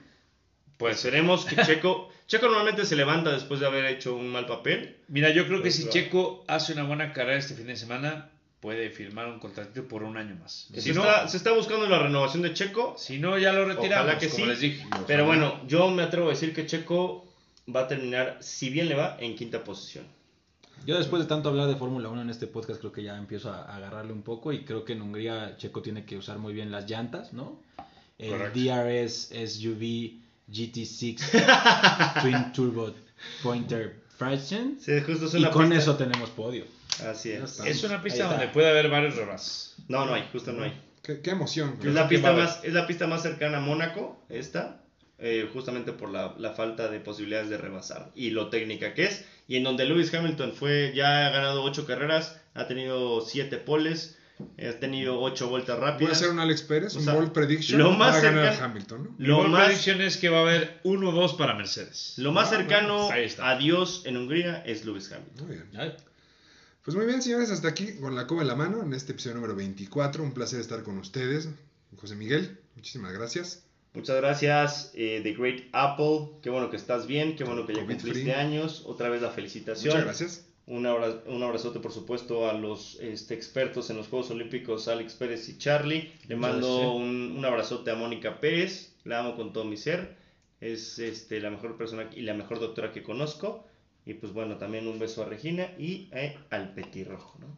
Pues esperemos que Checo. Checo normalmente se levanta después de haber hecho un mal papel. Mira, yo creo que Pues si claro. Checo hace una buena carrera este fin de semana, pude firmar un contrato por un año más. Se, Si no, está, se está buscando la renovación de Checo. si no ya lo retiramos, Ojalá que como sí. les dije. Pero bueno, yo me atrevo a decir que Checo va a terminar, si bien le va, en quinta posición. Yo después de tanto hablar de Fórmula 1 en este podcast creo que ya empiezo a, agarrarle un poco y creo que en Hungría Checo tiene que usar muy bien las llantas, ¿no? El Correcto. DRS SUV GT6 Twin Turbo Pointer Fraction Sí, justo es y una con pista- eso tenemos podio. Así es. Es una pista donde puede haber varios rebas. No, no hay, justo no hay. Qué, qué emoción. Es la, pista más, es la pista más cercana a Mónaco, esta, eh, justamente por la, la falta de posibilidades de rebasar y lo técnica que es. Y en donde Lewis Hamilton fue, ya ha ganado ocho carreras, ha tenido siete poles, ha tenido ocho vueltas Voy a rápidas. hacer un Alex Pérez, O un sea, prediction. lo más va a ganar cerca- Hamilton, ¿no? Lo Mi más- predicción es que va a haber uno o dos para Mercedes. Lo más Ah, cercano ahí está. a Dios en Hungría es Lewis Hamilton. Muy bien. Pues muy bien, señores, hasta aquí con la cuba en la mano en este episodio número 24. Un placer estar con ustedes. José Miguel, muchísimas gracias. Muchas gracias, eh, The Great Apple. Qué bueno que estás bien, qué bueno que ya COVID cumpliste free. años. Otra vez la felicitación. Muchas gracias. Un, abra- un abrazote, por supuesto, a los este, expertos en los Juegos Olímpicos, Alex Pérez y Charlie. Le mando gracias. un, un abrazote a Mónica Pérez. La amo con todo mi ser. Es este, la mejor persona y la mejor doctora que conozco. Y pues bueno, también un beso a Regina y eh, al petirrojo. ¿no?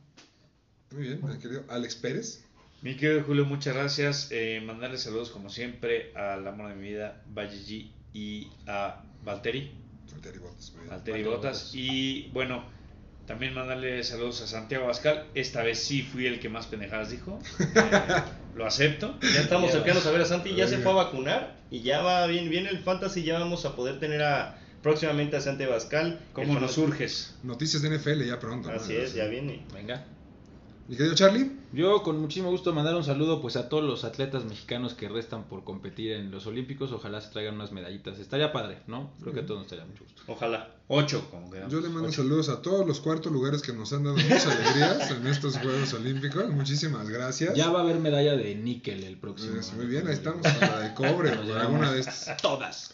Muy bien, mi querido Alex Pérez. Mi querido Julio, muchas gracias. Eh, mandarle saludos como siempre al amor de mi vida, Valle G, y a Valtteri, Valtteri Bottas, muy bien. Botas. Y bueno, también mandarle saludos a Santiago Bascal. Esta vez sí fui el que más pendejadas dijo. Eh, lo acepto. Ya estamos cercanos a ver a Santi, ya se fue a vacunar y ya va bien, bien el fantasy, ya vamos a poder tener a próximamente a Santi Bascal. ¿Cómo nos fantasy- urges? Noticias de NFL ya pronto. ¿no? Así es, ya viene. venga. Mi querido Charlie. Yo con muchísimo gusto mandar un saludo pues a todos los atletas mexicanos que restan por competir en los Olímpicos. Ojalá se traigan unas medallitas. Estaría padre, ¿no? Creo que a todos nos estaría mucho gusto. Ojalá. Ocho, como quedamos. Yo le mando Ocho. saludos a todos los cuartos lugares que nos han dado muchas alegrías en estos Juegos Olímpicos. Muchísimas gracias. Ya va a haber medalla de níquel el próximo. Pues, muy bien, ahí estamos, la de cobre, alguna de estas. Todas.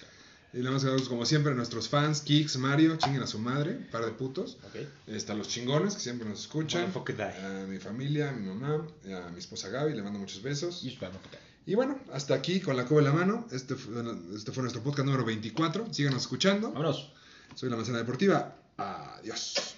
Y le damos saludos, como siempre, a nuestros fans, Kix, Mario, chinguen a su madre, par de putos. Ok. Está los chingones que siempre nos escuchan. A mi familia, a mi mamá, a mi esposa Gaby, le mando muchos besos. Y bueno, Y bueno, hasta aquí con la cuba en la mano. Este fue, este fue nuestro podcast número 24. Síganos escuchando. Vámonos. Soy la manzana deportiva. Adiós.